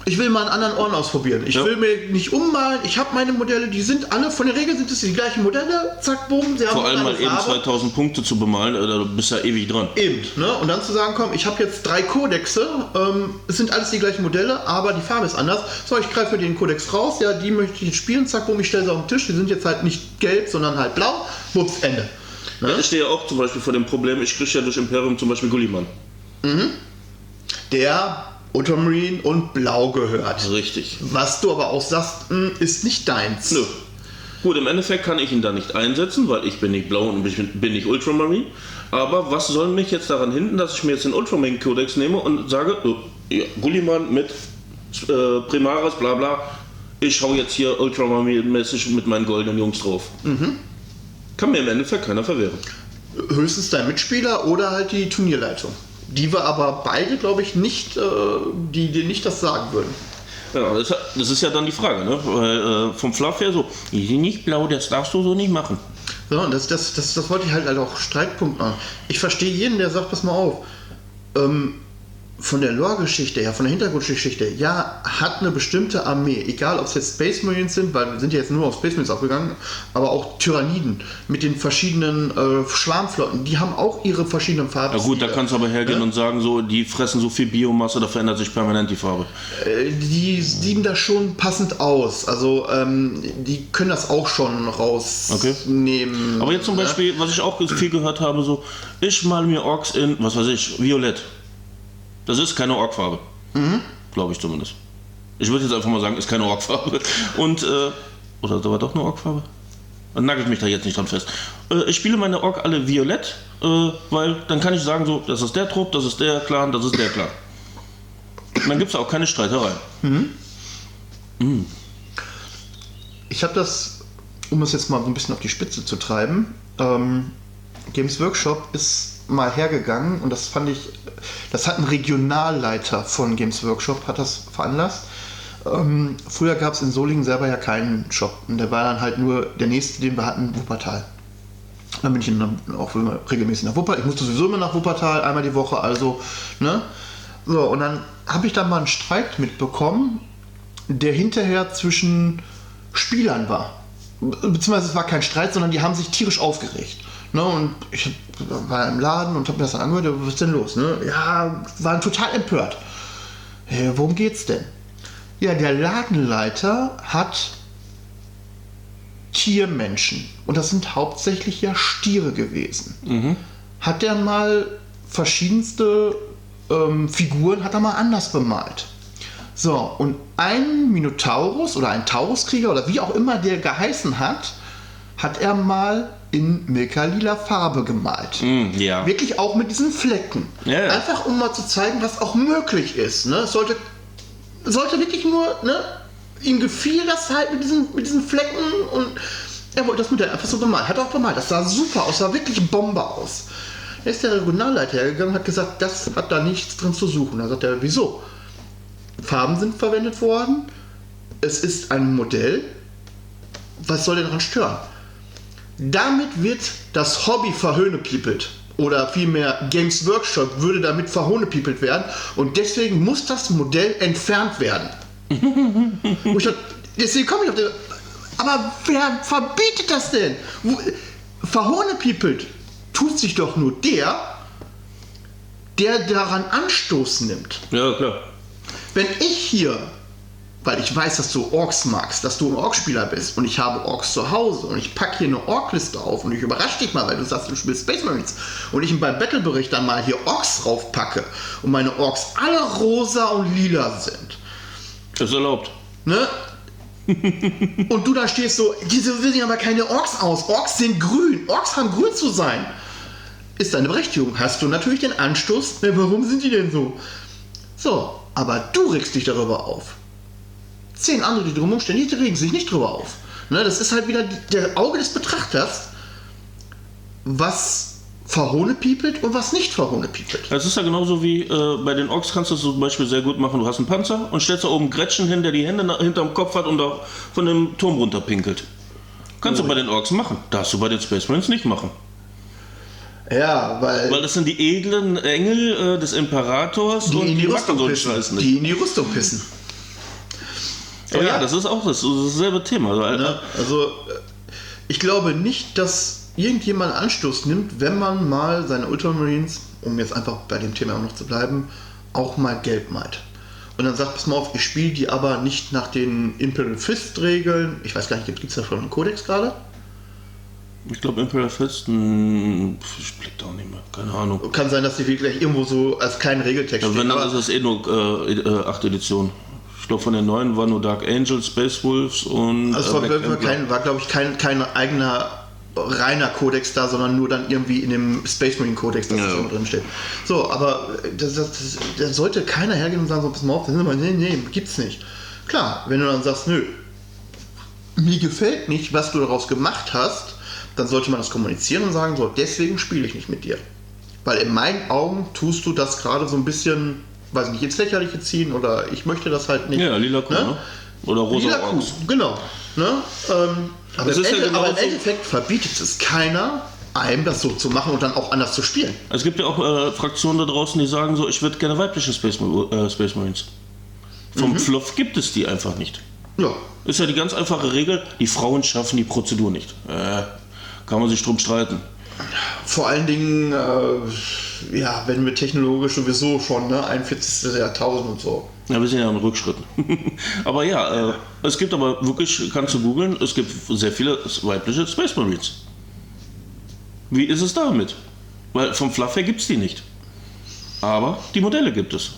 Speaker 1: Ich will mal einen anderen Orden ausprobieren. Ich
Speaker 2: Ja.
Speaker 1: will mir nicht ummalen. Ich habe meine Modelle, die sind alle, von der Regel sind es die gleichen Modelle. Zack, bumm, sie haben
Speaker 2: Vor allem mal eben
Speaker 1: Farbe.
Speaker 2: 2000 Punkte zu bemalen, äh, du bist ja ewig dran.
Speaker 1: Eben, ne? Und dann zu sagen, komm, ich habe jetzt drei Kodexe, ähm, es sind alles die gleichen Modelle, aber die Farbe ist anders. So, ich greife mir den Kodex raus, ja, die möchte ich jetzt spielen, zack, bumm, ich stelle sie auf den Tisch, die sind jetzt halt nicht gelb, sondern halt blau, wups, Ende. Ne?
Speaker 2: Ja, ich stehe ja auch zum Beispiel vor dem Problem, ich kriege ja durch Imperium zum Beispiel Gulliman.
Speaker 1: Der Ultramarine und blau gehört.
Speaker 2: Richtig.
Speaker 1: Was du aber auch sagst, mh, ist nicht deins.
Speaker 2: Nö. Gut, im Endeffekt kann ich ihn da nicht einsetzen, weil ich bin nicht blau und ich bin, nicht Ultramarine. Aber was soll mich jetzt daran hindern, dass ich mir jetzt den Ultramarine Codex nehme und sage, oh, ja, Gulliman mit äh, Primaris, bla bla, ich hau jetzt hier Ultramarine-mäßig mit meinen goldenen Jungs drauf. Kann mir im Endeffekt keiner verwehren.
Speaker 1: Höchstens dein Mitspieler oder halt die Turnierleitung. Die wir aber beide, glaube ich, nicht, äh, die dir nicht das sagen würden.
Speaker 2: Ja, das, das ist ja dann die Frage, ne? Weil, äh, vom Fluff her so, die sind nicht blau, das darfst du so nicht machen.
Speaker 1: Und das, das, das, das wollte ich halt, halt auch Streitpunkt machen. Ich verstehe jeden, der sagt, pass mal auf, ähm, von der Lore-Geschichte her, von der Hintergrundgeschichte, ja, hat eine bestimmte Armee, egal ob es jetzt Space Marines sind, weil wir sind ja jetzt nur auf Space Marines aufgegangen, aber auch Tyranniden mit den verschiedenen äh, Schwarmflotten, die haben auch ihre verschiedenen Farben.
Speaker 2: Ja gut, da kannst du aber hergehen
Speaker 1: Ja?
Speaker 2: und sagen, so, die fressen so viel Biomasse, da verändert sich permanent die Farbe.
Speaker 1: Äh, die sieben da schon passend aus. Also ähm, die können das auch schon rausnehmen.
Speaker 2: Aber jetzt zum
Speaker 1: ne?
Speaker 2: Beispiel, was ich auch viel gehört habe, so, ich mal mir Orks in, was weiß ich, Violett. Das ist keine Orkfarbe.
Speaker 1: Mhm.
Speaker 2: Glaube ich zumindest. Ich würde jetzt einfach mal sagen, ist keine Orkfarbe. (laughs) Und, äh, oder da war doch eine Orkfarbe? Dann nagelt mich da jetzt nicht dran fest. Äh, ich spiele meine Ork alle violett, äh, weil dann kann ich sagen, so, das ist der Trupp, das ist der Clan, das ist der Clan. Und dann gibt es auch keine Streiterei.
Speaker 1: Ich habe das, um es jetzt mal so ein bisschen auf die Spitze zu treiben, ähm, Games Workshop ist mal hergegangen und das fand ich, das hat ein Regionalleiter von Games Workshop, hat das veranlasst. Ähm, früher gab es in Solingen selber ja keinen Shop und der war dann halt nur der nächste, den wir hatten, Wuppertal. Dann bin ich dann auch regelmäßig nach Wuppertal. Ich musste sowieso immer nach Wuppertal, einmal die Woche, also, ne? So, und dann habe ich da mal einen Streit mitbekommen, der hinterher zwischen Spielern war. Be- Beziehungsweise es war kein Streit, sondern die haben sich tierisch aufgeregt. Ne, und ich war im Laden und habe mir das dann angehört, was ist denn los? Ne? Ja, waren total empört. Äh, worum geht's denn? Ja, der Ladenleiter hat Tiermenschen. Und das sind hauptsächlich ja Stiere gewesen. Hat er mal verschiedenste ähm, Figuren, hat er mal anders bemalt. So, und ein Minotaurus oder ein Tauruskrieger oder wie auch immer der geheißen hat, hat er mal in milka-lila Farbe gemalt.
Speaker 2: Hm, ja.
Speaker 1: Wirklich auch mit diesen Flecken.
Speaker 2: Ja.
Speaker 1: Einfach um mal zu zeigen, was auch möglich ist. Ne? Es sollte, sollte wirklich nur, ne? ihm gefiel das halt mit diesen, mit diesen Flecken und er wollte das mit der einfach so bemalt. Hat auch bemalt. Das sah super aus, sah wirklich Bombe aus. Da ist der Regionalleiter hergegangen und hat gesagt, das hat da nichts drin zu suchen. Da sagt er, wieso? Farben sind verwendet worden. Es ist ein Modell. Was soll denn daran stören? Damit wird das Hobby verhöhnepiepelt. Oder vielmehr Games Workshop würde damit verhohnepiepelt werden. Und deswegen muss das Modell entfernt werden. (laughs) Wo ich dachte, deswegen komme ich auf den. Aber wer verbietet das denn? Verhohnepiepelt tut sich doch nur der, der daran Anstoß nimmt.
Speaker 2: Ja, klar.
Speaker 1: Wenn ich hier, weil ich weiß, dass du Orks magst, dass du ein Orkspieler bist und ich habe Orks zu Hause und ich packe hier eine Orkliste auf und ich überrasche dich mal, weil du sagst, du spielst Space Marines und ich beim Battlebericht dann mal hier Orks draufpacke und meine Orks alle rosa und lila sind.
Speaker 2: Ist erlaubt.
Speaker 1: Ne? (laughs) und du da stehst so, diese sehen aber keine Orks aus. Orks sind grün. Orks haben grün zu sein. Ist deine Berechtigung. Hast du natürlich den Anstoß, ne, warum sind die denn so? So, aber du regst dich darüber auf. Zehn andere, die drumherum stehen, die regen sich nicht drüber auf. Ne, das ist halt wieder die- der Auge des Betrachters, was verhohnepiepelt und was nicht verhohnepiepelt.
Speaker 2: Es ist ja genauso wie äh, bei den Orks kannst du es zum Beispiel sehr gut machen. Du hast einen Panzer und stellst da oben Gretchen hin, der die Hände nach, hinterm Kopf hat und da von dem Turm runterpinkelt. Kannst du bei den Orks machen. Darfst du bei den Space Marines nicht machen.
Speaker 1: Ja, weil,
Speaker 2: Weil das sind die edlen Engel äh, des Imperators
Speaker 1: die
Speaker 2: und
Speaker 1: in die
Speaker 2: machen
Speaker 1: Rüstung pissen. Die in die Rüstung pissen.
Speaker 2: Aber ja,
Speaker 1: Ja.
Speaker 2: das ist auch das, das dasselbe Thema. Weil,
Speaker 1: Ne? Also äh, ich glaube nicht, dass irgendjemand Anstoß nimmt, wenn man mal seine Ultramarines, um jetzt einfach bei dem Thema auch noch zu bleiben, auch mal gelb malt. Und dann sagt, pass mal auf, ich spiele die aber nicht nach den Imperial Fist Regeln. Ich weiß gar nicht, gibt es da schon einen Kodex gerade?
Speaker 2: Ich glaube, Imperial Fist, mh, ich blick da auch nicht mehr. Keine Ahnung.
Speaker 1: Kann sein, dass die vielleicht irgendwo so als kleinen Regeltext
Speaker 2: Ja, wenn, dann
Speaker 1: aber-
Speaker 2: ist es eh nur äh, äh, 8 Edition. Ich glaube, von den neuen waren nur Dark Angels, Space Wolves und.
Speaker 1: Also es
Speaker 2: äh,
Speaker 1: war, war, kein, war glaube ich, kein, kein eigener reiner Kodex da, sondern nur dann irgendwie in dem Space Marine Kodex, dass
Speaker 2: Ja.
Speaker 1: das immer drin steht. So, aber das, das, das, da sollte keiner hergehen und sagen, so, pass mal auf, das nee, nee, gibt's nicht. Klar, wenn du dann sagst, nö, mir gefällt nicht, was du daraus gemacht hast, dann sollte man das kommunizieren und sagen, so, deswegen spiele ich nicht mit dir. Weil in meinen Augen tust du das gerade so ein bisschen, weiß nicht, ins Lächerliche ziehen oder ich möchte das halt nicht.
Speaker 2: Ja, lila Kuh, ne? Oder rosa
Speaker 1: Lila Kuh, genau. Ne? Ähm, aber, im
Speaker 2: ist ja
Speaker 1: Ende, aber im Endeffekt verbietet es keiner, einem das so zu machen und dann auch anders zu spielen.
Speaker 2: Es gibt ja auch äh, Fraktionen da draußen, die sagen so, ich würde gerne weibliche Space, äh, Space Marines. Vom
Speaker 1: Mhm.
Speaker 2: Fluff gibt es die einfach nicht.
Speaker 1: Ja.
Speaker 2: Ist ja die ganz einfache Regel, die Frauen schaffen die Prozedur nicht. Äh, kann man sich drum streiten.
Speaker 1: Vor allen Dingen, äh, ja, wenn wir technologisch sowieso schon, ne, 41. Jahrtausend und so.
Speaker 2: Ja, wir sind ja im Rückschritt. (laughs) aber ja, äh, es gibt aber wirklich, kannst du googeln, es gibt sehr viele weibliche Space Marines. Wie ist es damit? Weil vom Fluff her gibt es die nicht. Aber die Modelle gibt es.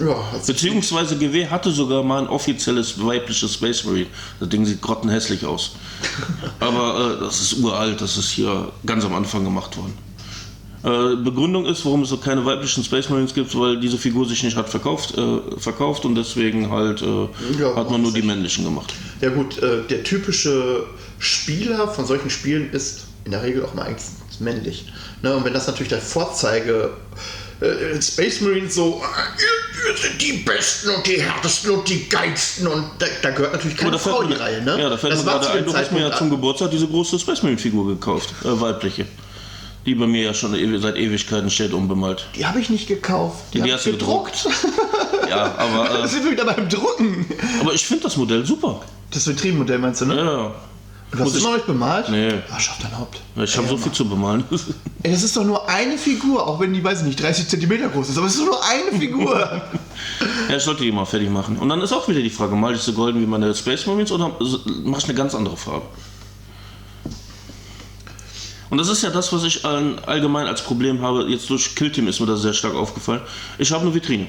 Speaker 1: Ja, also,
Speaker 2: Beziehungsweise GW hatte sogar mal ein offizielles weibliches Space Marine. Das Ding sieht grottenhässlich aus. (laughs) Aber äh, das ist uralt, das ist hier ganz am Anfang gemacht worden. Äh, Begründung ist, warum es so keine weiblichen Space Marines gibt, weil diese Figur sich nicht hat verkauft, äh, verkauft und deswegen halt äh,
Speaker 1: Ja,
Speaker 2: hat man nur die männlichen gemacht.
Speaker 1: ja gut, äh, der typische Spieler von solchen Spielen ist in der Regel auch meistens männlich. Ne? Und wenn das natürlich der Vorzeige äh, Space Marines so, äh, ihr sind die Besten und die Härtesten und die Geilsten und da, da gehört natürlich keine
Speaker 2: da
Speaker 1: Frau in die Reihe. Ne?
Speaker 2: Ja, da fällt
Speaker 1: das
Speaker 2: mir gerade ein, du hast mir ja zum Geburtstag diese große Space Marine Figur gekauft, äh, weibliche. Die bei mir ja schon seit Ewigkeiten steht unbemalt.
Speaker 1: Die habe ich nicht gekauft. Die,
Speaker 2: Die
Speaker 1: ich
Speaker 2: hast du
Speaker 1: gedruckt. (laughs)
Speaker 2: Ja, aber, (laughs) äh,
Speaker 1: sind wir wieder beim Drucken.
Speaker 2: aber ich finde das Modell super.
Speaker 1: Das Vitrинenmodell meinst du, ne?
Speaker 2: Ja,
Speaker 1: Du hast immer noch nicht bemalt?
Speaker 2: Nee.
Speaker 1: Ach, schaff dein Haupt.
Speaker 2: ich habe so viel zu bemalen.
Speaker 1: Ey, das ist doch nur eine Figur, auch wenn die, weiß ich nicht, 30 cm groß ist. Aber es ist doch nur eine Figur. (laughs)
Speaker 2: Ja, ich sollte die mal fertig machen. Und dann ist auch wieder die Frage, mal ich so golden wie meine Space Marines oder mach ich eine ganz andere Farbe? Und das ist ja das, was ich all- allgemein als Problem habe. Jetzt durch Killteam ist mir das sehr stark aufgefallen. Ich habe eine Vitrine.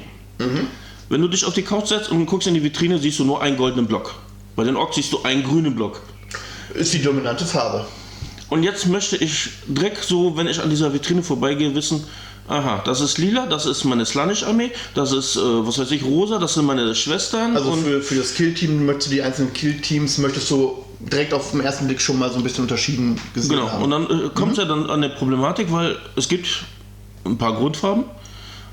Speaker 2: Wenn du dich auf die Couch setzt und guckst in die Vitrine, siehst du nur einen goldenen Block. Bei den Orks siehst du einen grünen Block.
Speaker 1: Ist die dominante Farbe.
Speaker 2: Und jetzt möchte ich direkt so, wenn ich an dieser Vitrine vorbeigehe, wissen, aha, das ist lila, das ist meine Slanish-Armee, das ist, äh, was weiß ich, rosa, das sind meine Schwestern.
Speaker 1: Also für, für das Killteam möchtest du die einzelnen Killteams, möchtest du direkt auf den ersten Blick schon mal so ein bisschen unterschieden gesehen
Speaker 2: Genau,
Speaker 1: haben.
Speaker 2: und dann äh, kommt es ja dann an der Problematik, weil es gibt ein paar Grundfarben.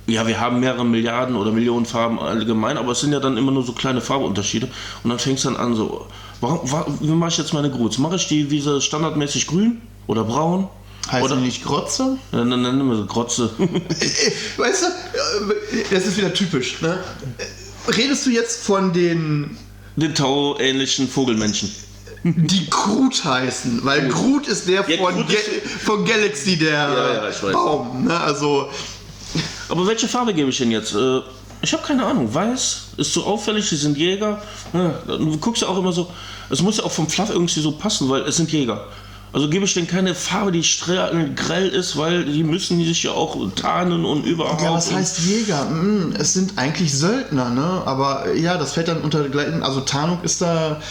Speaker 2: Ja, wir haben mehrere Milliarden oder Millionen Farben allgemein, aber es sind ja dann immer nur so kleine Farbunterschiede. Und dann fängt es dann an so, warum, wa- wie mache ich jetzt meine Gruß? Mache ich die wie so standardmäßig grün oder braun?
Speaker 1: heißt
Speaker 2: oder,
Speaker 1: nicht Grotze?
Speaker 2: Dann, dann nennen wir sie Grotze. (laughs)
Speaker 1: Weißt du, äh, das ist wieder typisch. Ne? Redest du jetzt von den,
Speaker 2: Den Tau-ähnlichen Vogelmenschen.
Speaker 1: die Groot heißen? Weil Groot ist der
Speaker 2: Ja,
Speaker 1: von,
Speaker 2: Groot
Speaker 1: Ga
Speaker 2: ist-
Speaker 1: von Galaxy, der
Speaker 2: Ja, ja.
Speaker 1: Baum. Ne? Also,
Speaker 2: Aber welche Farbe gebe ich denn jetzt? Äh, ich habe keine Ahnung. Weiß ist so auffällig, die sind Jäger. Ja, du guckst ja auch immer so, es muss ja auch vom Fluff irgendwie so passen, weil es sind Jäger. Also gebe ich denen keine Farbe, die grell ist, weil die müssen sich ja auch tarnen und überhaupt.
Speaker 1: ja, was heißt Jäger? Hm, es sind eigentlich Söldner, ne? Aber ja, das fällt dann unter gleichen. Also Tarnung ist da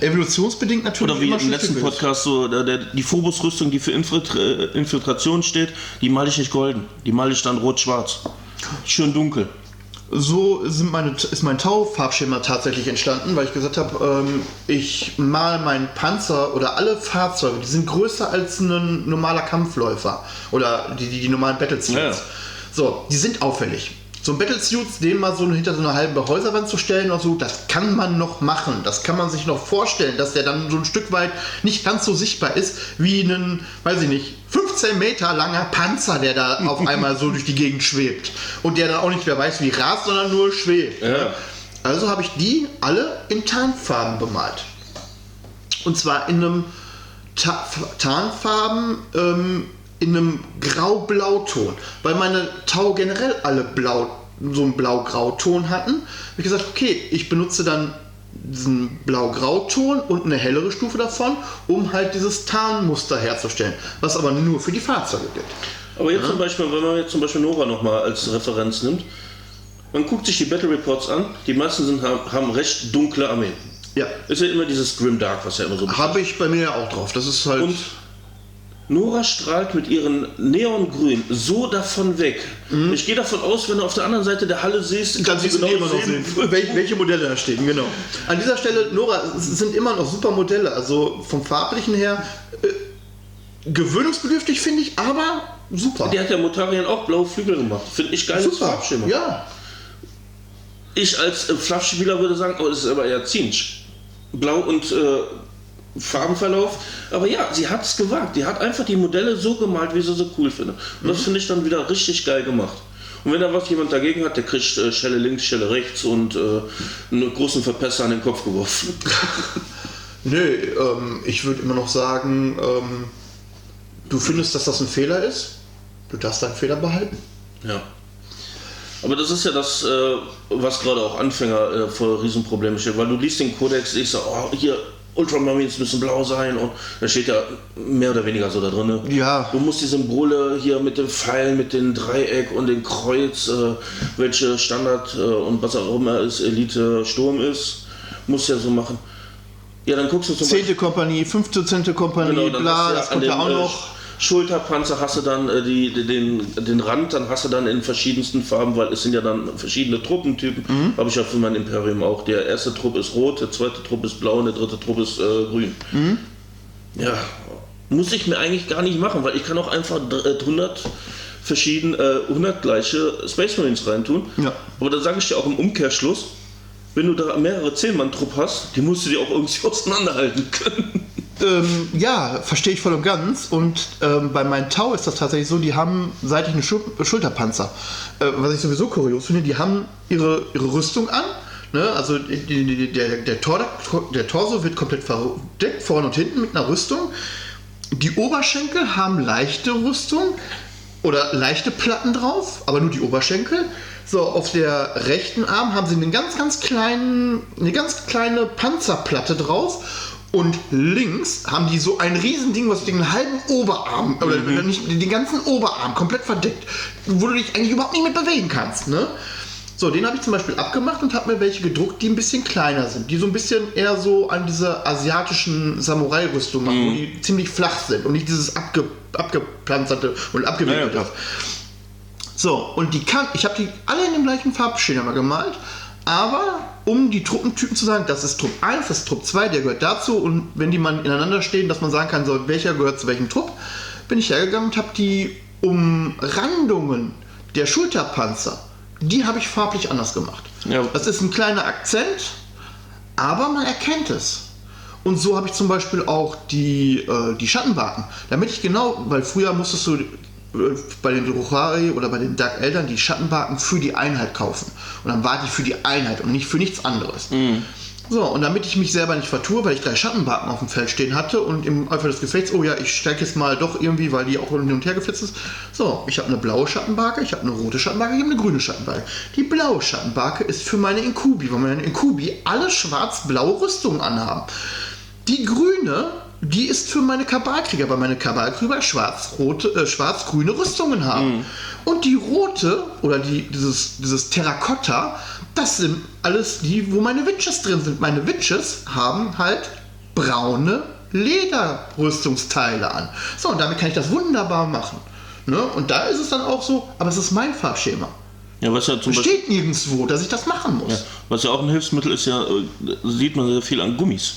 Speaker 1: evolutionsbedingt natürlich
Speaker 2: Oder wie im letzten. Podcast, so, der, der, die Phobos-Rüstung, die für Infiltra Infiltration steht, die male ich nicht golden. Die male ich dann rot-schwarz. Schön dunkel.
Speaker 1: So sind meine, ist mein Tau-Farbschema tatsächlich entstanden, weil ich gesagt habe, ähm, ich mal meinen Panzer oder alle Fahrzeuge, die sind größer als ein normaler Kampfläufer oder die, die, die normalen Battlesuits.
Speaker 2: Ja.
Speaker 1: So, die sind auffällig. So ein Battlesuits, den mal so hinter so eine halbe Häuserwand zu stellen oder so, das kann man noch machen. Das kann man sich noch vorstellen, dass der dann so ein Stück weit nicht ganz so sichtbar ist wie ein, weiß ich nicht, 15 Meter langer Panzer, der da auf (laughs) einmal so durch die Gegend schwebt. Und der dann auch nicht mehr weiß, wie rast, sondern nur schwebt.
Speaker 2: Ja.
Speaker 1: Also habe ich die alle in Tarnfarben bemalt. Und zwar in einem Ta Tarnfarben, ähm, in einem Grau-Blauton. Weil meine Tau generell alle blau, so einen Blau-Grauton hatten. Habe ich gesagt, okay, ich benutze dann diesen Blau-Grauton und eine hellere Stufe davon, um halt dieses Tarnmuster herzustellen. Was aber nur für die Fahrzeuge gilt.
Speaker 2: Aber jetzt zum Beispiel, wenn man jetzt zum Beispiel Nora nochmal als Referenz nimmt, man guckt sich die Battle Reports an, die meisten sind, haben, haben recht dunkle Armeen.
Speaker 1: Ja,
Speaker 2: Ist ja immer dieses Grim Dark, was ja immer so
Speaker 1: habe ich bei mir ja auch drauf. Das ist halt.
Speaker 2: Und Nora strahlt mit ihren Neongrün so davon weg. Ich gehe davon aus, wenn du auf der anderen Seite der Halle siehst, kannst
Speaker 1: du die immer noch
Speaker 2: sehen. (laughs)
Speaker 1: welche, welche Modelle da stehen, genau. An dieser Stelle, Nora, sind immer noch super Modelle. Also vom Farblichen her äh, gewöhnungsbedürftig, finde ich, aber super.
Speaker 2: Die hat ja Motarian auch blaue Flügel gemacht. Finde ich geiles
Speaker 1: super.
Speaker 2: Farbschema.
Speaker 1: Ja.
Speaker 2: Ich als äh, Fluffspieler würde sagen, oh, das ist aber eher Zinsch. Blau und äh, Farbenverlauf. Aber ja, sie hat es gewagt. Die hat einfach die Modelle so gemalt, wie sie sie cool findet. Und das finde ich dann wieder richtig geil gemacht. Und wenn da was jemand dagegen hat, der kriegt äh, Schelle links, Schelle rechts und äh, einen großen Verpesser an den Kopf geworfen. (laughs)
Speaker 1: Nö, ähm, ich würde immer noch sagen, ähm, du findest, dass das ein Fehler ist. Du darfst deinen Fehler behalten.
Speaker 2: Ja. Aber das ist ja das, äh, was gerade auch Anfänger äh, vor Riesenproblemen steht, weil du liest den Kodex, ich sag, oh, hier, Ultramarines müssen blau sein und da steht ja mehr oder weniger so da drin.
Speaker 1: Ja.
Speaker 2: Du musst die Symbole hier mit dem Pfeil, mit dem Dreieck und dem Kreuz, äh, welche Standard äh, und was auch immer es Elite Sturm ist, musst ja so machen. Ja, dann guckst du zum
Speaker 1: Zehnte Kompanie, 15. Kompanie,
Speaker 2: Genau,
Speaker 1: bla,
Speaker 2: du ja
Speaker 1: das kommt ja auch
Speaker 2: äh,
Speaker 1: noch.
Speaker 2: Schulterpanzer hast du dann äh, die, den, den Rand, dann hast du dann in verschiedensten Farben, weil es sind ja dann verschiedene Truppentypen.
Speaker 1: Mhm.
Speaker 2: Habe ich ja für mein Imperium auch. Der erste Trupp ist rot, der zweite Trupp ist blau und der dritte Trupp ist äh, grün.
Speaker 1: Mhm.
Speaker 2: Ja, muss ich mir eigentlich gar nicht machen, weil ich kann auch einfach dr- äh, 100 verschiedene, äh, 100 gleiche Space Marines reintun.
Speaker 1: Ja.
Speaker 2: Aber da sage ich dir auch im Umkehrschluss, wenn du da mehrere 10-Mann-Trupp hast, die musst du dir auch irgendwie (laughs) auseinanderhalten können.
Speaker 1: Ähm, ja, verstehe ich voll und ganz. Und ähm, bei meinen Tau ist das tatsächlich so, die haben seitlich eine Schul Schulterpanzer. Äh, was ich sowieso kurios finde, die haben ihre, ihre Rüstung an. Ne? Also die, die, der, der, Tor, der Torso wird komplett verdeckt, vorne und hinten mit einer Rüstung. Die Oberschenkel haben leichte Rüstung oder leichte Platten drauf, aber nur die Oberschenkel. So, auf der rechten Arm haben sie einen ganz, ganz kleinen, eine ganz kleine Panzerplatte drauf. Und links haben die so ein Riesending, was den halben Oberarm, oder nicht, den ganzen Oberarm komplett verdeckt, wo du dich eigentlich überhaupt nicht mit bewegen kannst. Ne? So, den habe ich zum Beispiel abgemacht und habe mir welche gedruckt, die ein bisschen kleiner sind, die so ein bisschen eher so an diese asiatischen Samurai-Rüstung machen, wo die ziemlich flach sind und nicht dieses abge, abgepanzerte und abgewickelte.
Speaker 2: Ja, ja.
Speaker 1: So, und die kann, ich habe die alle in dem gleichen Farbschema mal gemalt, aber um die Truppentypen zu sagen, das ist Trupp 1, das ist Trupp 2, der gehört dazu und wenn die mal ineinander stehen, dass man sagen kann, so, welcher gehört zu welchem Trupp, bin ich hergegangen und habe die Umrandungen der Schulterpanzer, die habe ich farblich anders gemacht.
Speaker 2: Ja.
Speaker 1: Das ist ein kleiner Akzent, aber man erkennt es. Und so habe ich zum Beispiel auch die, äh, die Schattenbarken. Damit ich genau, weil früher musstest du bei den Druchari oder bei den Dark Eltern die Schattenbarken für die Einheit kaufen. Und dann war die für die Einheit und nicht für nichts anderes. So, und damit ich mich selber nicht vertue, weil ich drei Schattenbarken auf dem Feld stehen hatte und im Eifer des Gefechts, oh ja, ich steige jetzt mal doch irgendwie, weil die auch hin und her geflitzt ist. So, ich habe eine blaue Schattenbarke, ich habe eine rote Schattenbarke, ich habe eine grüne Schattenbarke. Die blaue Schattenbarke ist für meine Inkubi, weil meine Inkubi alle schwarz-blaue Rüstungen anhaben. Die grüne, die ist für meine Kabalkrieger, weil meine Kabalkrieger schwarz-rote, äh, schwarz-grüne Rüstungen haben. Und die rote oder die, dieses, dieses Terrakotta, das sind alles die, wo meine Witches drin sind. Meine Witches haben halt braune Lederrüstungsteile an. So, und damit kann ich das wunderbar machen. Ne? Und da ist es dann auch so, aber es ist mein Farbschema.
Speaker 2: Ja, was ja zum
Speaker 1: Steht nirgendwo, dass ich das machen muss.
Speaker 2: ja, was ja auch ein Hilfsmittel ist, ja, äh, sieht man sehr viel an Gummis.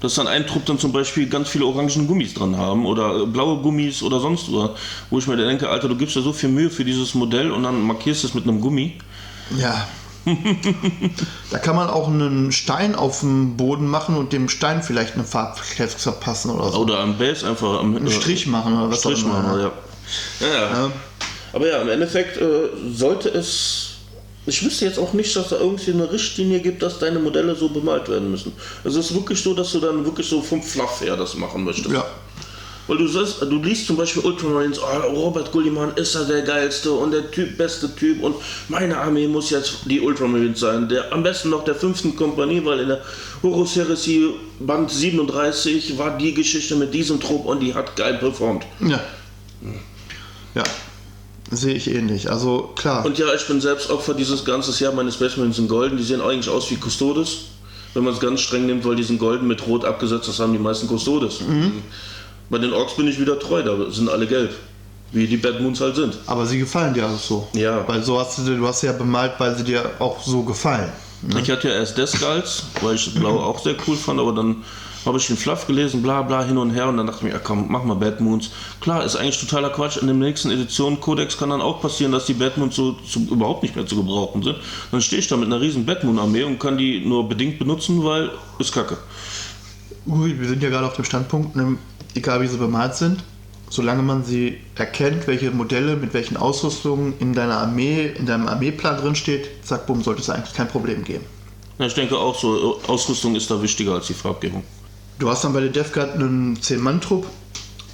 Speaker 2: Dass dann ein Trupp dann zum Beispiel ganz viele orangen Gummis dran haben oder blaue Gummis oder sonst was. Wo ich mir denke, Alter, du gibst ja so viel Mühe für dieses Modell und dann markierst du es mit einem Gummi.
Speaker 1: Ja. (laughs) da kann man auch einen Stein auf dem Boden machen und dem Stein vielleicht eine Farbkleps verpassen oder so.
Speaker 2: Oder am Base einfach am
Speaker 1: Einen Strich machen oder was
Speaker 2: Strich
Speaker 1: auch immer.
Speaker 2: machen, ja. Ja, ja.
Speaker 1: Ja.
Speaker 2: Aber ja, im Endeffekt äh, sollte es. Ich wüsste jetzt auch nicht, dass da irgendwie eine Richtlinie gibt, dass deine Modelle so bemalt werden müssen. Es ist wirklich so, dass du dann wirklich so vom Fluff her das machen möchtest.
Speaker 1: Ja.
Speaker 2: Weil du sagst, du liest zum Beispiel Ultramarines, oh, Robert Gulliman ist da der geilste und der Typ, beste Typ und meine Armee muss jetzt die Ultramarines sein. Der, am besten noch der fünften Kompanie, weil in der Horus Heresy Band 37 war die Geschichte mit diesem Trupp und die hat geil performt.
Speaker 1: Ja. Ja. Sehe ich ähnlich. Also klar.
Speaker 2: Und ja, ich bin selbst Opfer dieses ganzen Jahr. Meine Space Marines sind golden. Die sehen eigentlich aus wie Custodes. Wenn man es ganz streng nimmt, weil die sind golden mit rot abgesetzt. Das haben die meisten Custodes. Bei den Orks bin ich wieder treu. Da sind alle gelb. Wie die Bad Moons halt sind.
Speaker 1: aber sie gefallen dir also so.
Speaker 2: Ja.
Speaker 1: Weil so hast du, du hast sie ja bemalt, weil sie dir auch so gefallen.
Speaker 2: Ich hatte ja erst Descalz, weil ich Blau auch sehr cool fand, aber dann habe ich den Fluff gelesen, bla bla hin und her und dann dachte ich mir, ja, komm, mach mal Bad Moons. Klar, ist eigentlich totaler Quatsch. In der nächsten Edition Codex kann dann auch passieren, dass die Bad Moons so, so überhaupt nicht mehr zu gebrauchen sind. Dann stehe ich da mit einer riesen Bad Moon Armee und kann die nur bedingt benutzen, weil ist kacke.
Speaker 1: Gut, wir sind ja gerade auf dem Standpunkt, ne, egal wie sie bemalt sind, solange man sie erkennt, welche Modelle mit welchen Ausrüstungen in deiner Armee, in deinem Armeeplan drin steht, zack, bumm, sollte es eigentlich kein Problem geben.
Speaker 2: Ja, ich denke auch so, Ausrüstung ist da wichtiger als die Farbgebung.
Speaker 1: Du hast dann bei der Death Guard einen 10-Mann-Trupp,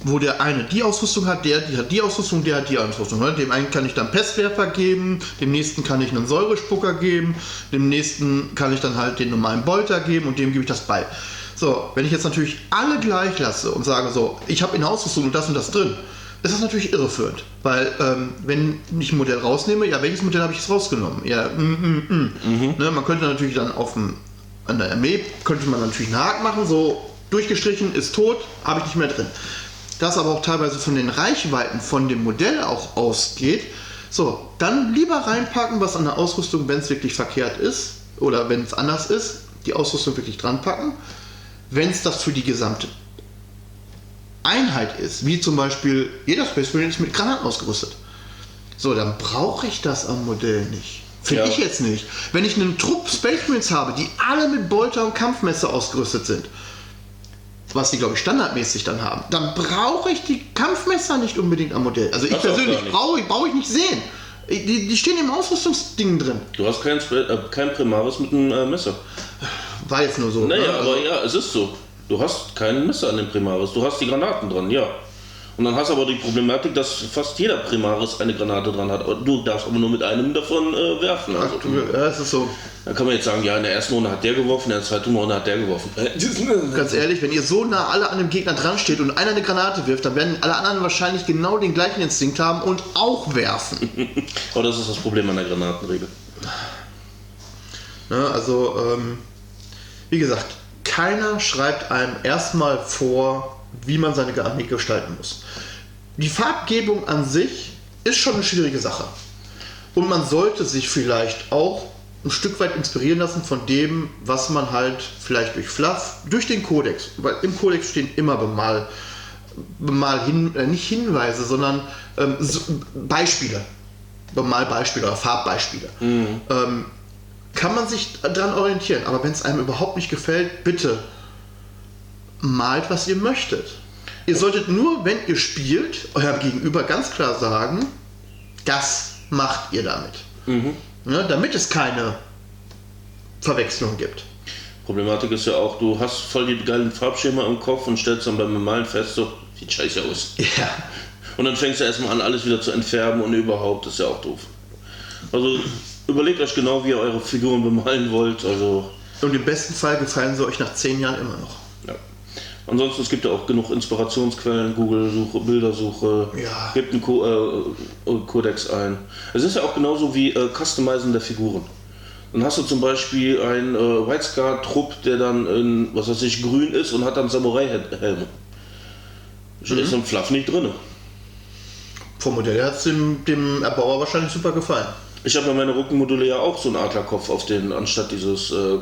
Speaker 1: wo der eine die Ausrüstung hat, der die hat die Ausrüstung, der hat die Ausrüstung. Ne? Dem einen kann ich dann Pestwerfer geben, dem nächsten kann ich einen Säurespucker geben, dem nächsten kann ich dann halt den normalen Bolter geben und dem gebe ich das bei. So, wenn ich jetzt natürlich alle gleich lasse und sage so, ich habe in der Ausrüstung und das und das drin, ist das natürlich irreführend. Weil, ähm, wenn ich ein Modell rausnehme, ja, welches Modell habe ich jetzt rausgenommen? Ja, mm, mm, mm. Mhm. Ne, man könnte natürlich dann auf dem, an der Armee, könnte man natürlich einen Haken machen, so durchgestrichen, ist tot, habe ich nicht mehr drin. Das aber auch teilweise von den Reichweiten von dem Modell auch ausgeht, so, dann lieber reinpacken, was an der Ausrüstung, wenn es wirklich verkehrt ist oder wenn es anders ist, die Ausrüstung wirklich dran packen. Wenn es das für die gesamte Einheit ist, wie zum Beispiel jeder Space Marine ist mit Granaten ausgerüstet. So, dann brauche ich das am Modell nicht. Finde ja. ich jetzt nicht. Wenn ich einen Trupp Space Marines habe, die alle mit Bolter und Kampfmesser ausgerüstet sind, was die, glaube ich, standardmäßig dann haben, dann brauche ich die Kampfmesser nicht unbedingt am Modell. Also ich persönlich brauche brauch ich nicht sehen. Die, die, stehen im Ausrüstungsding drin.
Speaker 2: Du hast kein, äh, kein Primaris mit einem äh, Messer.
Speaker 1: War jetzt nur so.
Speaker 2: Naja, ne? aber also ja, es ist so. Du hast kein Messer an dem Primaris. Du hast die Granaten dran, ja. Und dann hast du aber die Problematik, dass fast jeder Primaris eine Granate dran hat. Du darfst aber nur mit einem davon äh, werfen.
Speaker 1: Also, Ach, du, ja, das ist so.
Speaker 2: Dann kann man jetzt sagen, ja, in der ersten Runde hat der geworfen, in der zweiten Runde hat der geworfen.
Speaker 1: Ganz ehrlich, wenn ihr so nah alle an dem Gegner dran steht und einer eine Granate wirft, dann werden alle anderen wahrscheinlich genau den gleichen Instinkt haben und auch werfen. (laughs)
Speaker 2: aber das ist das Problem an der Granatenregel.
Speaker 1: Ne, also, ähm, wie gesagt, keiner schreibt einem erstmal vor, wie man seine Armee gestalten muss. Die Farbgebung an sich ist schon eine schwierige Sache. Und man sollte sich vielleicht auch ein Stück weit inspirieren lassen von dem, was man halt vielleicht durch Fluff, durch den Kodex, weil im Kodex stehen immer bemal, bemal hin, äh, nicht Hinweise, sondern ähm, so, Beispiele, Bemalbeispiele oder Farbbeispiele. Mhm. Ähm, kann man sich daran orientieren, aber wenn es einem überhaupt nicht gefällt, bitte malt, was ihr möchtet. Ihr solltet nur, wenn ihr spielt, eurem Gegenüber ganz klar sagen, das macht ihr damit. Mhm. Ja, damit es keine Verwechslung gibt.
Speaker 2: Problematik ist ja auch, du hast voll die geilen Farbschema im Kopf und stellst dann beim Malen fest, so, sieht scheiße aus.
Speaker 1: Ja.
Speaker 2: Und dann fängst du erstmal an, alles wieder zu entfärben und überhaupt, das ist ja auch doof. Also überlegt euch genau, wie ihr eure Figuren bemalen wollt. Also
Speaker 1: und im besten Fall gefallen sie euch nach zehn Jahren immer noch.
Speaker 2: Ansonsten es gibt ja auch genug Inspirationsquellen, Google-Suche, Bildersuche,
Speaker 1: ja.
Speaker 2: gibt einen Co äh, äh, Codex ein. Es ist ja auch genauso wie äh, Customizen der Figuren. Dann hast du zum Beispiel einen äh, White Scar-Trupp, der dann in, was weiß ich, grün ist und hat dann Samurai-Helme. Mhm. Ist im Fluff nicht drin.
Speaker 1: Vom Modell hat es dem, dem Erbauer wahrscheinlich super gefallen.
Speaker 2: Ich habe bei meiner Rückenmodule ja auch so einen Adlerkopf auf den, anstatt dieses äh,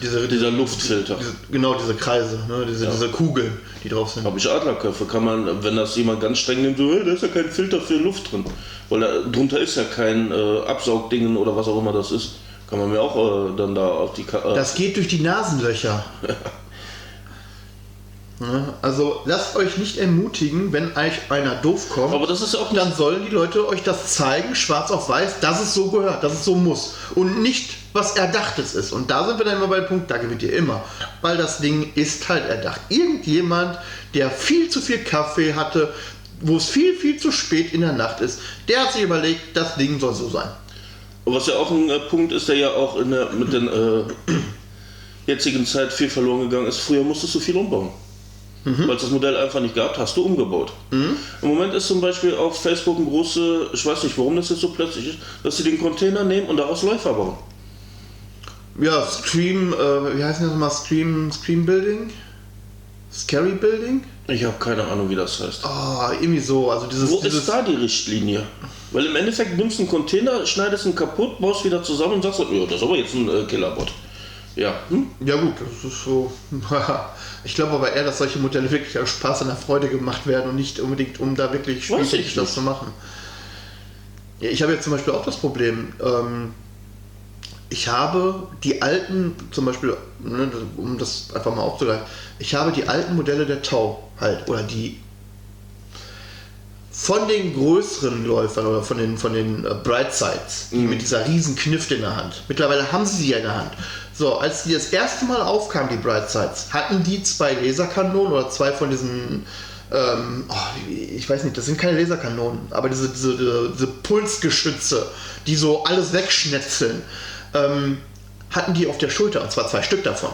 Speaker 1: diese, dieser Luftfilter. Diese, genau, diese Kreise, ne? diese, ja. diese Kugeln, die drauf sind.
Speaker 2: Habe ich Adlerköpfe, kann man, wenn das jemand ganz streng nimmt, so, hey, da ist ja kein Filter für Luft drin. Weil da, drunter ist ja kein äh, Absaugdingen oder was auch immer das ist. Kann man mir auch äh, dann da auf die. Äh,
Speaker 1: das geht durch die Nasenlöcher. (laughs) Also lasst euch nicht ermutigen, wenn euch einer doof kommt.
Speaker 2: Aber das ist auch
Speaker 1: dann sollen die Leute euch das zeigen, schwarz auf weiß, dass es so gehört, dass es so muss. Und nicht, was Erdachtes ist. Und da sind wir dann immer bei dem Punkt, da gewinnt ihr immer. Weil das Ding ist halt erdacht. Irgendjemand, der viel zu viel Kaffee hatte, wo es viel, viel zu spät in der Nacht ist, der hat sich überlegt, das Ding soll so sein.
Speaker 2: Was ja auch ein äh, Punkt ist, der ja auch der, mit der äh, (clears throat) jetzigen Zeit viel verloren gegangen ist. Früher musstest du viel umbauen mhm. weil es das Modell einfach nicht gab, hast du umgebaut. Mhm. Im Moment ist zum Beispiel auf Facebook ein große, ich weiß nicht, warum das jetzt so plötzlich ist, dass sie den Container nehmen und daraus Läufer bauen.
Speaker 1: Ja, Stream, äh, wie heißt das nochmal? Stream, Stream Building? Scary Building?
Speaker 2: Ich habe keine Ahnung, wie das heißt.
Speaker 1: Ah, irgendwie so. Also dieses,
Speaker 2: Wo
Speaker 1: dieses
Speaker 2: ist da die Richtlinie? Weil im Endeffekt nimmst du einen Container, schneidest ihn kaputt, baust wieder zusammen und sagst, ja, das ist aber jetzt ein äh, Killerbot. Ja, hm?
Speaker 1: Ja gut, das ist so. (laughs) Ich glaube aber eher, dass solche Modelle wirklich aus Spaß an der Freude gemacht werden und nicht unbedingt, um da wirklich das
Speaker 2: nicht.
Speaker 1: zu machen. Ja, ich habe jetzt zum Beispiel auch das Problem, ähm, ich habe die alten, zum Beispiel, ne, um das einfach mal aufzugreifen, ich habe die alten Modelle der Tau halt, oder die von den größeren Läufern oder von den, von den äh, Brightsides, die mit dieser riesen Knifte in der Hand. Mittlerweile haben sie sie ja in der Hand. So, als die das erste Mal aufkamen, die Brightsides, hatten die zwei Laserkanonen oder zwei von diesen, ähm, oh, ich weiß nicht, das sind keine Laserkanonen, aber diese, diese, diese, Pulsgeschütze, die so alles wegschnetzeln. Ähm, hatten die auf der Schulter, und zwar zwei Stück davon,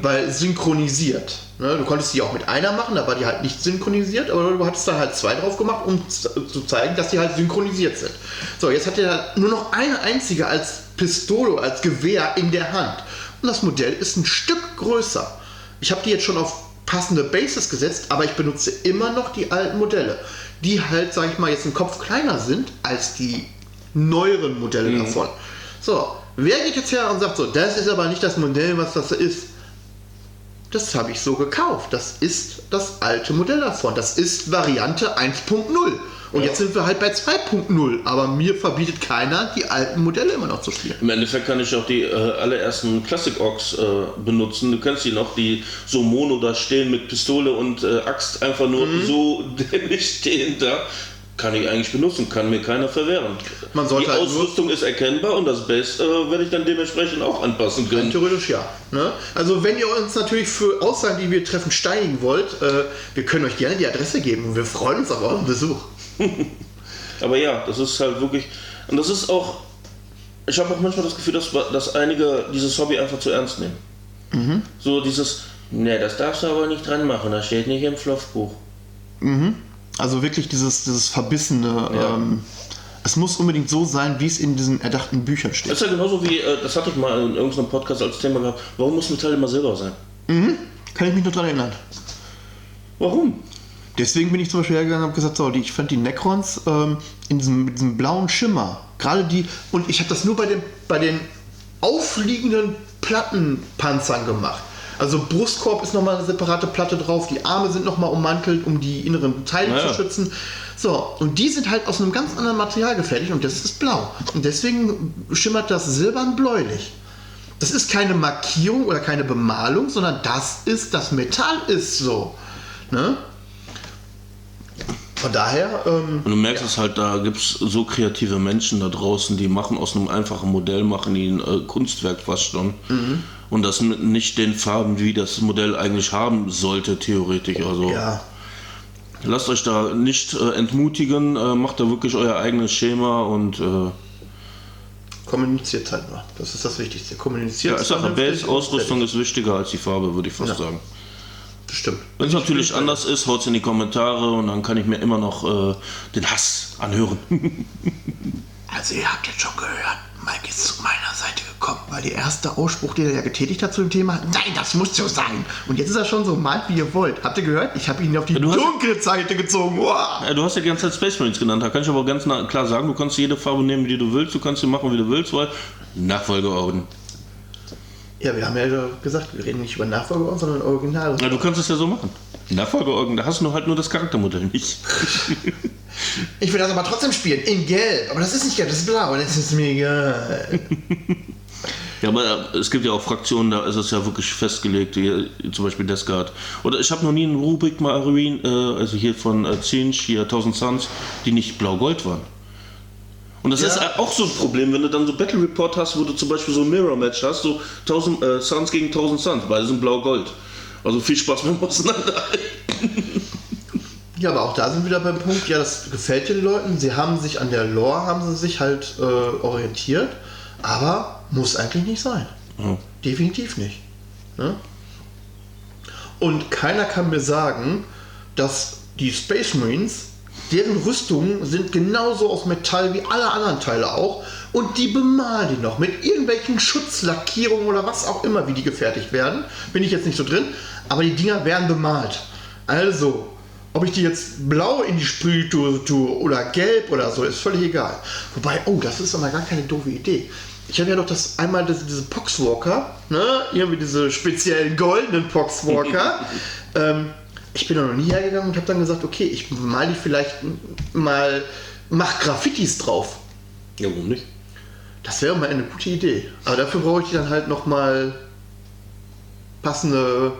Speaker 1: weil synchronisiert. Ne? Du konntest die auch mit einer machen, da war die halt nicht synchronisiert, aber du hattest dann halt zwei drauf gemacht, um zu zeigen, dass die halt synchronisiert sind. So, jetzt hat er nur noch eine einzige als Pistole, als Gewehr in der Hand. Das Modell ist ein Stück größer. Ich habe die jetzt schon auf passende Bases gesetzt, aber ich benutze immer noch die alten Modelle, die halt, sag ich mal, jetzt im Kopf kleiner sind als die neueren Modelle davon. So, wer geht jetzt her und sagt so, das ist aber nicht das Modell, was das ist? Das habe ich so gekauft. Das ist das alte Modell davon. Das ist Variante 1.0. Und
Speaker 2: Ja.
Speaker 1: jetzt sind wir halt bei 2.0. Aber mir verbietet keiner, die alten Modelle immer noch zu spielen.
Speaker 2: Im Endeffekt kann ich auch die äh, allerersten Classic Orks äh, benutzen. Du kennst die noch, die so mono da stehen mit Pistole und äh, Axt einfach nur
Speaker 1: Mhm.
Speaker 2: so (laughs) dämlich stehen da. Kann ich eigentlich benutzen, kann mir keiner verwehren. Die
Speaker 1: halt
Speaker 2: Ausrüstung ist erkennbar und das Base äh, werde ich dann dementsprechend auch anpassen können.
Speaker 1: Theoretisch ja. Ne? Also wenn ihr uns natürlich für Aussagen, die wir treffen, steinigen wollt, äh, wir können euch gerne die Adresse geben und wir freuen uns auf euren Besuch. (laughs)
Speaker 2: Aber ja, das ist halt wirklich. Und das ist auch. Ich habe auch manchmal das Gefühl, dass, dass einige dieses Hobby einfach zu ernst nehmen.
Speaker 1: Mhm.
Speaker 2: So dieses, ne, das darfst du aber nicht dran machen, das steht nicht im Fluffbuch.
Speaker 1: Also wirklich dieses, dieses verbissene,
Speaker 2: Ja.
Speaker 1: ähm, es muss unbedingt so sein, wie es in diesen erdachten Büchern steht.
Speaker 2: Das ist ja genauso wie, äh, das hatte ich mal in irgendeinem Podcast als Thema gehabt, warum muss Metall immer Silber sein?
Speaker 1: Kann ich mich nur dran erinnern.
Speaker 2: Warum?
Speaker 1: Deswegen bin ich zum Beispiel hergegangen und habe gesagt, so, die, ich fand die Necrons ähm, in diesem, mit diesem blauen Schimmer, gerade die, und ich habe das nur bei den, bei den aufliegenden Plattenpanzern gemacht. Also Brustkorb ist nochmal eine separate Platte drauf, die Arme sind nochmal ummantelt, um die inneren Teile
Speaker 2: Naja.
Speaker 1: zu schützen. So, und die sind halt aus einem ganz anderen Material gefertigt und das ist blau. Und deswegen schimmert das silbern-bläulich. Das ist keine Markierung oder keine Bemalung, sondern das ist, das Metall ist so. Ne? Von daher, ähm,
Speaker 2: Und du merkst es halt, da gibt es so kreative Menschen da draußen, die machen aus einem einfachen Modell, machen die ein äh, Kunstwerk fast schon.
Speaker 1: Mhm.
Speaker 2: Und das mit nicht den Farben, wie das Modell eigentlich haben sollte, theoretisch. Also
Speaker 1: ja,
Speaker 2: lasst euch da nicht äh, entmutigen, äh, macht da wirklich euer eigenes Schema und äh,
Speaker 1: kommuniziert halt nur. Das ist das Wichtigste. Kommuniziert.
Speaker 2: ja, ich sage, Base, Ausrüstung ist wichtiger als die Farbe, würde ich fast
Speaker 1: Ja.
Speaker 2: sagen.
Speaker 1: Das stimmt.
Speaker 2: Wenn es natürlich anders ist, haut es in die Kommentare und dann kann ich mir immer noch äh, den Hass anhören. (laughs)
Speaker 1: Also ihr habt jetzt schon gehört, Mike ist zu meiner Seite gekommen, weil der erste Ausspruch, den er ja getätigt hat zu dem Thema, nein, das muss so sein. Und jetzt ist er schon so malt, wie ihr wollt. Habt ihr gehört? Ich habe ihn auf die
Speaker 2: hast-
Speaker 1: dunkle Seite gezogen. Wow.
Speaker 2: Ja, du hast ja die ganze Zeit Space Marines genannt, da kann ich aber ganz klar sagen, du kannst jede Farbe nehmen, die du willst, du kannst sie machen, wie du willst, weil Nachfolgeorden.
Speaker 1: Ja, wir haben ja gesagt, wir reden nicht über Nachfolger, sondern Original.
Speaker 2: Ja, du kannst es ja so machen. Nachfolgeorden, da hast du halt nur das Charaktermodell nicht. (laughs)
Speaker 1: Ich will das aber trotzdem spielen, in Gelb. Aber das ist nicht Gelb, das ist Blau. Das ist mir egal. (laughs)
Speaker 2: Ja, aber äh, es gibt ja auch Fraktionen, da ist es ja wirklich festgelegt, hier, zum Beispiel Death Guard. Oder ich habe noch nie einen Rubik Marine, äh, also hier von äh, Zinch, hier 1000 Suns, die nicht blau-gold waren. Und das
Speaker 1: Ja.
Speaker 2: ist auch so ein Problem, wenn du dann so Battle Report hast, wo du zum Beispiel so ein Mirror-Match hast, so 1000 äh, Suns gegen 1000 Suns, beide sind blau-gold. Also viel Spaß beim Auseinanderhalten.
Speaker 1: Ja, aber auch da sind wir wieder beim Punkt, ja, das gefällt den Leuten. Sie haben sich an der Lore, haben sie sich halt äh, orientiert. Aber muss eigentlich nicht sein.
Speaker 2: Ja.
Speaker 1: Definitiv nicht. Ne? Und keiner kann mir sagen, dass die Space Marines deren Rüstungen sind genauso aus Metall wie alle anderen Teile auch. Und die bemalen die noch mit irgendwelchen Schutzlackierungen oder was auch immer, wie die gefertigt werden. Bin ich jetzt nicht so drin. Aber die Dinger werden bemalt. Also, ob ich die jetzt blau in die Sprühdose tue oder gelb oder so, ist völlig egal. Wobei, oh, das ist aber gar keine doofe Idee. Ich habe ja doch das einmal das, diese Poxwalker, ne? Irgendwie diese speziellen goldenen Poxwalker. (laughs) ähm, ich bin da noch nie hergegangen und habe dann gesagt, okay, ich mal die vielleicht mal, mach Graffitis drauf.
Speaker 2: Ja, warum nicht?
Speaker 1: Das wäre mal eine gute Idee. Aber dafür brauche ich dann halt noch mal passende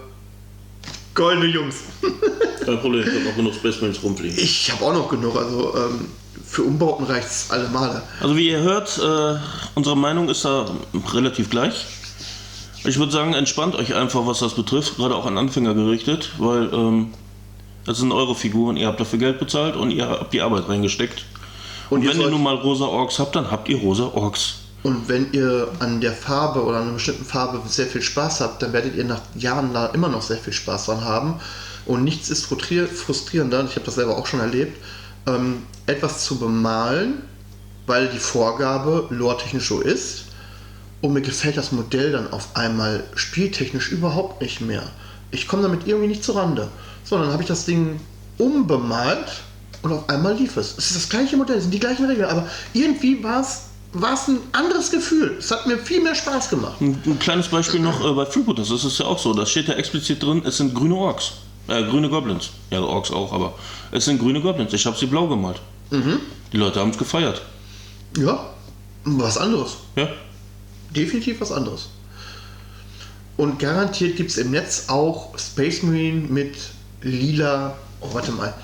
Speaker 1: goldene Jungs. (laughs)
Speaker 2: Kein Problem, ich habe noch genug Space Marines rumfliegen.
Speaker 1: Ich habe auch noch genug, also ähm, für Umbauten reicht es alle Male.
Speaker 2: Also wie ihr hört, äh, unsere Meinung ist da relativ gleich. Ich würde sagen, entspannt euch einfach, was das betrifft, gerade auch an Anfänger gerichtet, weil ähm, das sind eure Figuren, ihr habt dafür Geld bezahlt und ihr habt die Arbeit reingesteckt. Und,
Speaker 1: ihr
Speaker 2: wenn ihr nun mal rosa Orks habt, dann habt ihr rosa Orks.
Speaker 1: Und wenn ihr an der Farbe oder an einer bestimmten Farbe sehr viel Spaß habt, dann werdet ihr nach Jahren da immer noch sehr viel Spaß dran haben. Und nichts ist frustri- frustrierender, und ich habe das selber auch schon erlebt, ähm, etwas zu bemalen, weil die Vorgabe lore-technisch so ist. Und mir gefällt das Modell dann auf einmal spieltechnisch überhaupt nicht mehr. Ich komme damit irgendwie nicht zurande. So, dann habe ich das Ding umbemalt und auf einmal lief es. Es ist das gleiche Modell, es sind die gleichen Regeln, aber irgendwie war es war es ein anderes Gefühl. Es hat mir viel mehr Spaß gemacht.
Speaker 2: Ein, ein kleines Beispiel noch äh, bei Freebooters, das ist ja auch so, da steht ja explizit drin, es sind grüne Orks. Äh, grüne Goblins. Ja, Orks auch, aber es sind grüne Goblins. Ich habe sie blau gemalt. Die Leute haben es gefeiert.
Speaker 1: Ja, was anderes.
Speaker 2: Ja.
Speaker 1: Definitiv was anderes. Und garantiert gibt es im Netz auch Space Marine mit lila. Oh, warte mal.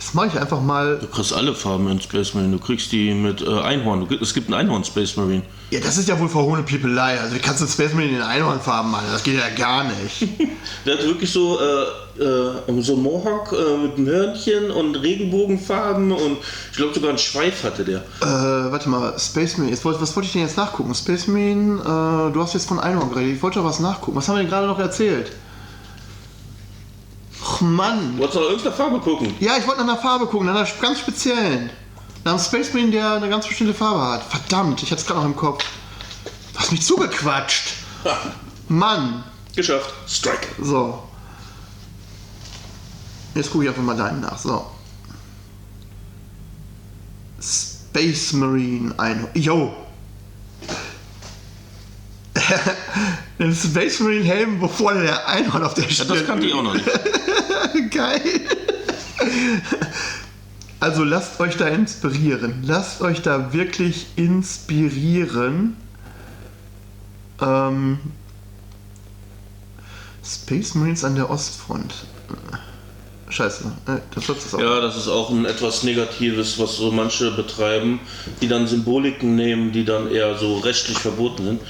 Speaker 1: Das mache ich einfach mal.
Speaker 2: Du kriegst alle Farben in Space Marine. Du kriegst die mit äh, Einhorn. Du, es gibt einen Einhorn Space Marine.
Speaker 1: Ja, das ist ja wohl verhohene Pipelei. Also, wie kannst du Space Marine in Einhornfarben machen? Das geht ja gar nicht. (laughs)
Speaker 2: Der hat wirklich so, äh, äh, so Mohawk äh, mit einem Hörnchen und Regenbogenfarben und ich glaube sogar einen Schweif hatte der.
Speaker 1: Äh, warte mal, Space Marine. Jetzt, was wollte ich denn jetzt nachgucken? Space Marine, äh, du hast jetzt von Einhorn geredet. Ich wollte doch was nachgucken. Was haben wir denn gerade noch erzählt? Och Mann.
Speaker 2: Wolltest du nach irgendeiner Farbe gucken?
Speaker 1: Ja, ich wollte nach einer Farbe gucken, nach einer ganz speziellen. Nach einem Space Marine, der eine ganz bestimmte Farbe hat. Verdammt, ich hatte es gerade noch im Kopf. Du hast mich zugequatscht. Mann.
Speaker 2: Geschafft. Strike.
Speaker 1: So. Jetzt gucke ich einfach mal deinen nach. So. Space Marine ein. Yo! (laughs) Ein Space Marine Helm, bevor der Einhorn auf der
Speaker 2: Ja,
Speaker 1: Stirn
Speaker 2: das kannte ich auch noch nicht. (laughs)
Speaker 1: Geil. Also lasst euch da inspirieren. Lasst euch da wirklich inspirieren. Ähm, Space Marines an der Ostfront. Scheiße, äh, das wird es auch.
Speaker 2: Ja, das ist auch ein etwas Negatives, was so manche betreiben, die dann Symboliken nehmen, die dann eher so rechtlich verboten sind.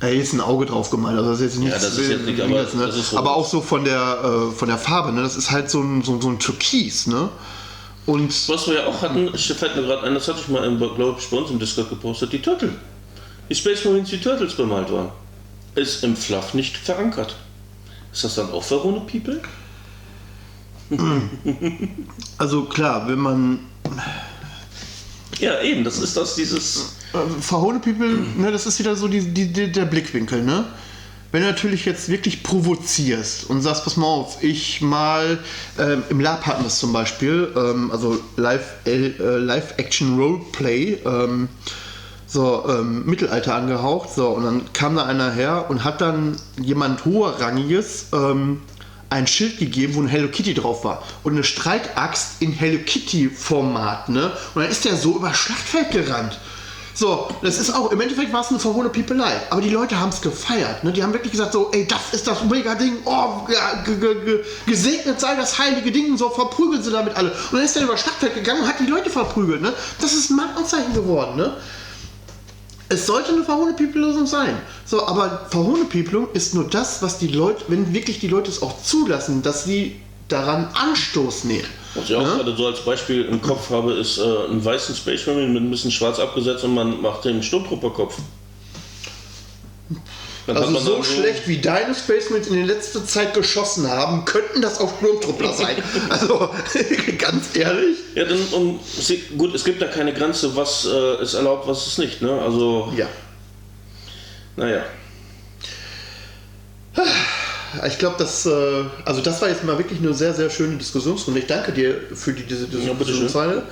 Speaker 1: Ey, ist ein Auge drauf gemalt, also das ist jetzt nicht,
Speaker 2: das ist jetzt nicht, aber
Speaker 1: ne? aber auch so von der, äh, von der Farbe, ne? das ist halt so ein, so, so ein Türkis, ne? Und
Speaker 2: Was wir ja auch hatten, ich fällt mir gerade ein, das hatte ich mal, glaube ich, bei uns im Discord gepostet, die Turtle. Die Space Marines, die Turtles bemalt waren. Ist im Fluff nicht verankert. Ist das dann auch Verone People?
Speaker 1: also klar, wenn man
Speaker 2: Ja, eben, das ist das, dieses.
Speaker 1: Äh, verhohne People, ne, das ist wieder so die, die, die, der Blickwinkel, ne? Wenn du natürlich jetzt wirklich provozierst und sagst, pass mal auf, ich mal, ähm, im Lab hatten wir es zum Beispiel, ähm, also Live, äh, Roleplay, ähm, so ähm, Mittelalter angehaucht, so, und dann kam da einer her und hat dann jemand hoherrangiges ähm, ein Schild gegeben, wo ein Hello Kitty drauf war. Und eine Streitaxt in Hello Kitty-Format, ne? Und dann ist der so über Schlachtfeld gerannt. So, das ist auch, im Endeffekt war es eine verhohene Piepelei. Aber die Leute haben es gefeiert. Ne? Die haben wirklich gesagt, so, ey, das ist das mega Ding. Oh, gesegnet sei das heilige Ding. So, verprügeln sie damit alle. Und dann ist er über Schlachtfeld gegangen und hat die Leute verprügelt. Ne? Das ist ein Markenzeichen geworden. Ne? Es sollte eine Verhohne-People-Lösung sein. So, aber Verhohne-People ist nur das, was die Leute, wenn wirklich die Leute es auch zulassen, dass sie daran Anstoß nehmen.
Speaker 2: Was ich auch
Speaker 1: Ja?
Speaker 2: gerade so als Beispiel im Kopf habe, ist äh, ein weißen Space Marine mit ein bisschen schwarz abgesetzt und man macht den Sturmtrupperkopf. Dann
Speaker 1: Also so
Speaker 2: dann
Speaker 1: schlecht wie deine Space Marines in der letzten Zeit geschossen haben, könnten das auch Sturmtruppler sein. (laughs) Also (laughs) ganz ehrlich.
Speaker 2: Ja, dann, um, gut, es gibt da keine Grenze, was äh, ist erlaubt, was ist nicht, ne? Also,
Speaker 1: Ja.
Speaker 2: naja. (sighs)
Speaker 1: Ich glaube, das, äh, also das war jetzt mal wirklich eine sehr, sehr schöne Diskussionsrunde. Ich danke dir für die, diese
Speaker 2: bitteschön.
Speaker 1: Diskussionsweise.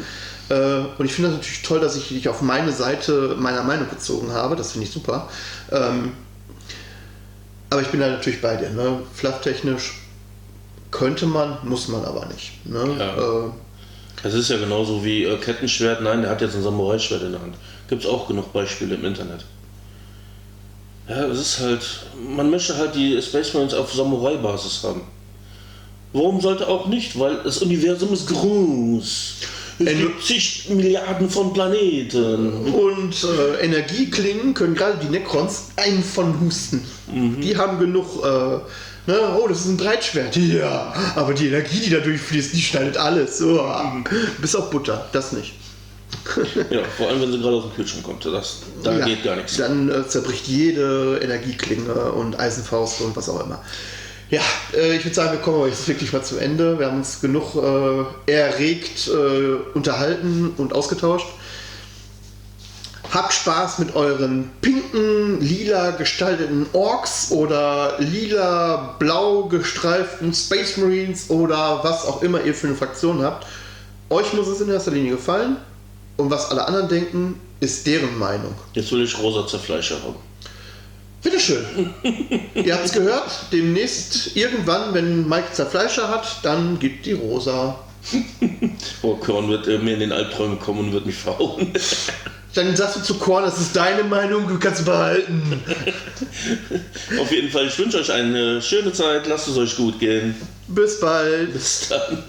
Speaker 1: Äh, und ich finde das natürlich toll, dass ich dich auf meine Seite meiner Meinung gezogen habe. Das finde ich super. Ähm, aber ich bin da natürlich bei dir. Ne? Flufftechnisch könnte man, muss man aber nicht. Ne?
Speaker 2: Ja.
Speaker 1: Äh,
Speaker 2: Es ist ja genauso wie äh, Kettenschwert, nein, der hat jetzt ein Samurai-Schwert in der Hand. Gibt es auch genug Beispiele im Internet. Ja, es ist halt, man möchte halt die Space Marines auf Samurai-Basis haben. Warum sollte auch nicht? Weil das Universum ist groß. Es
Speaker 1: Äh,
Speaker 2: gibt zig Milliarden von Planeten.
Speaker 1: Und äh, Energieklingen können gerade die Necrons einen von husten. Die haben genug. Äh, ne? Oh, das ist ein Breitschwert. Ja, aber die Energie, die da durchfließt, die schneidet alles. Oh. Bis auf Butter, das nicht. (laughs)
Speaker 2: Ja, vor allem wenn sie gerade aus dem Kühlschrank kommt. Das, da
Speaker 1: Ja,
Speaker 2: geht gar nichts.
Speaker 1: Dann äh, zerbricht jede Energieklinge und Eisenfaust und was auch immer. Ja, äh, ich würde sagen, wir kommen aber jetzt wirklich mal zum Ende. Wir haben uns genug äh, erregt, äh, unterhalten und ausgetauscht. Habt Spaß mit euren pinken, lila gestalteten Orks oder lila, blau gestreiften Space Marines oder was auch immer ihr für eine Fraktion habt. Euch muss es in erster Linie gefallen und was alle anderen denken, ist deren Meinung.
Speaker 2: Jetzt will ich rosa Zerfleischer haben.
Speaker 1: Bitteschön. (laughs) Ihr habt es gehört. Demnächst irgendwann, wenn Mike Zerfleischer hat, dann gibt die rosa. (laughs)
Speaker 2: Oh, Korn wird äh, mir in den Albträumen kommen und wird mich verhauen. (laughs)
Speaker 1: Dann sagst du zu Korn, das ist deine Meinung, du kannst behalten.
Speaker 2: Auf jeden Fall, ich wünsche euch eine schöne Zeit. Lasst es euch gut gehen.
Speaker 1: Bis bald.
Speaker 2: Bis dann.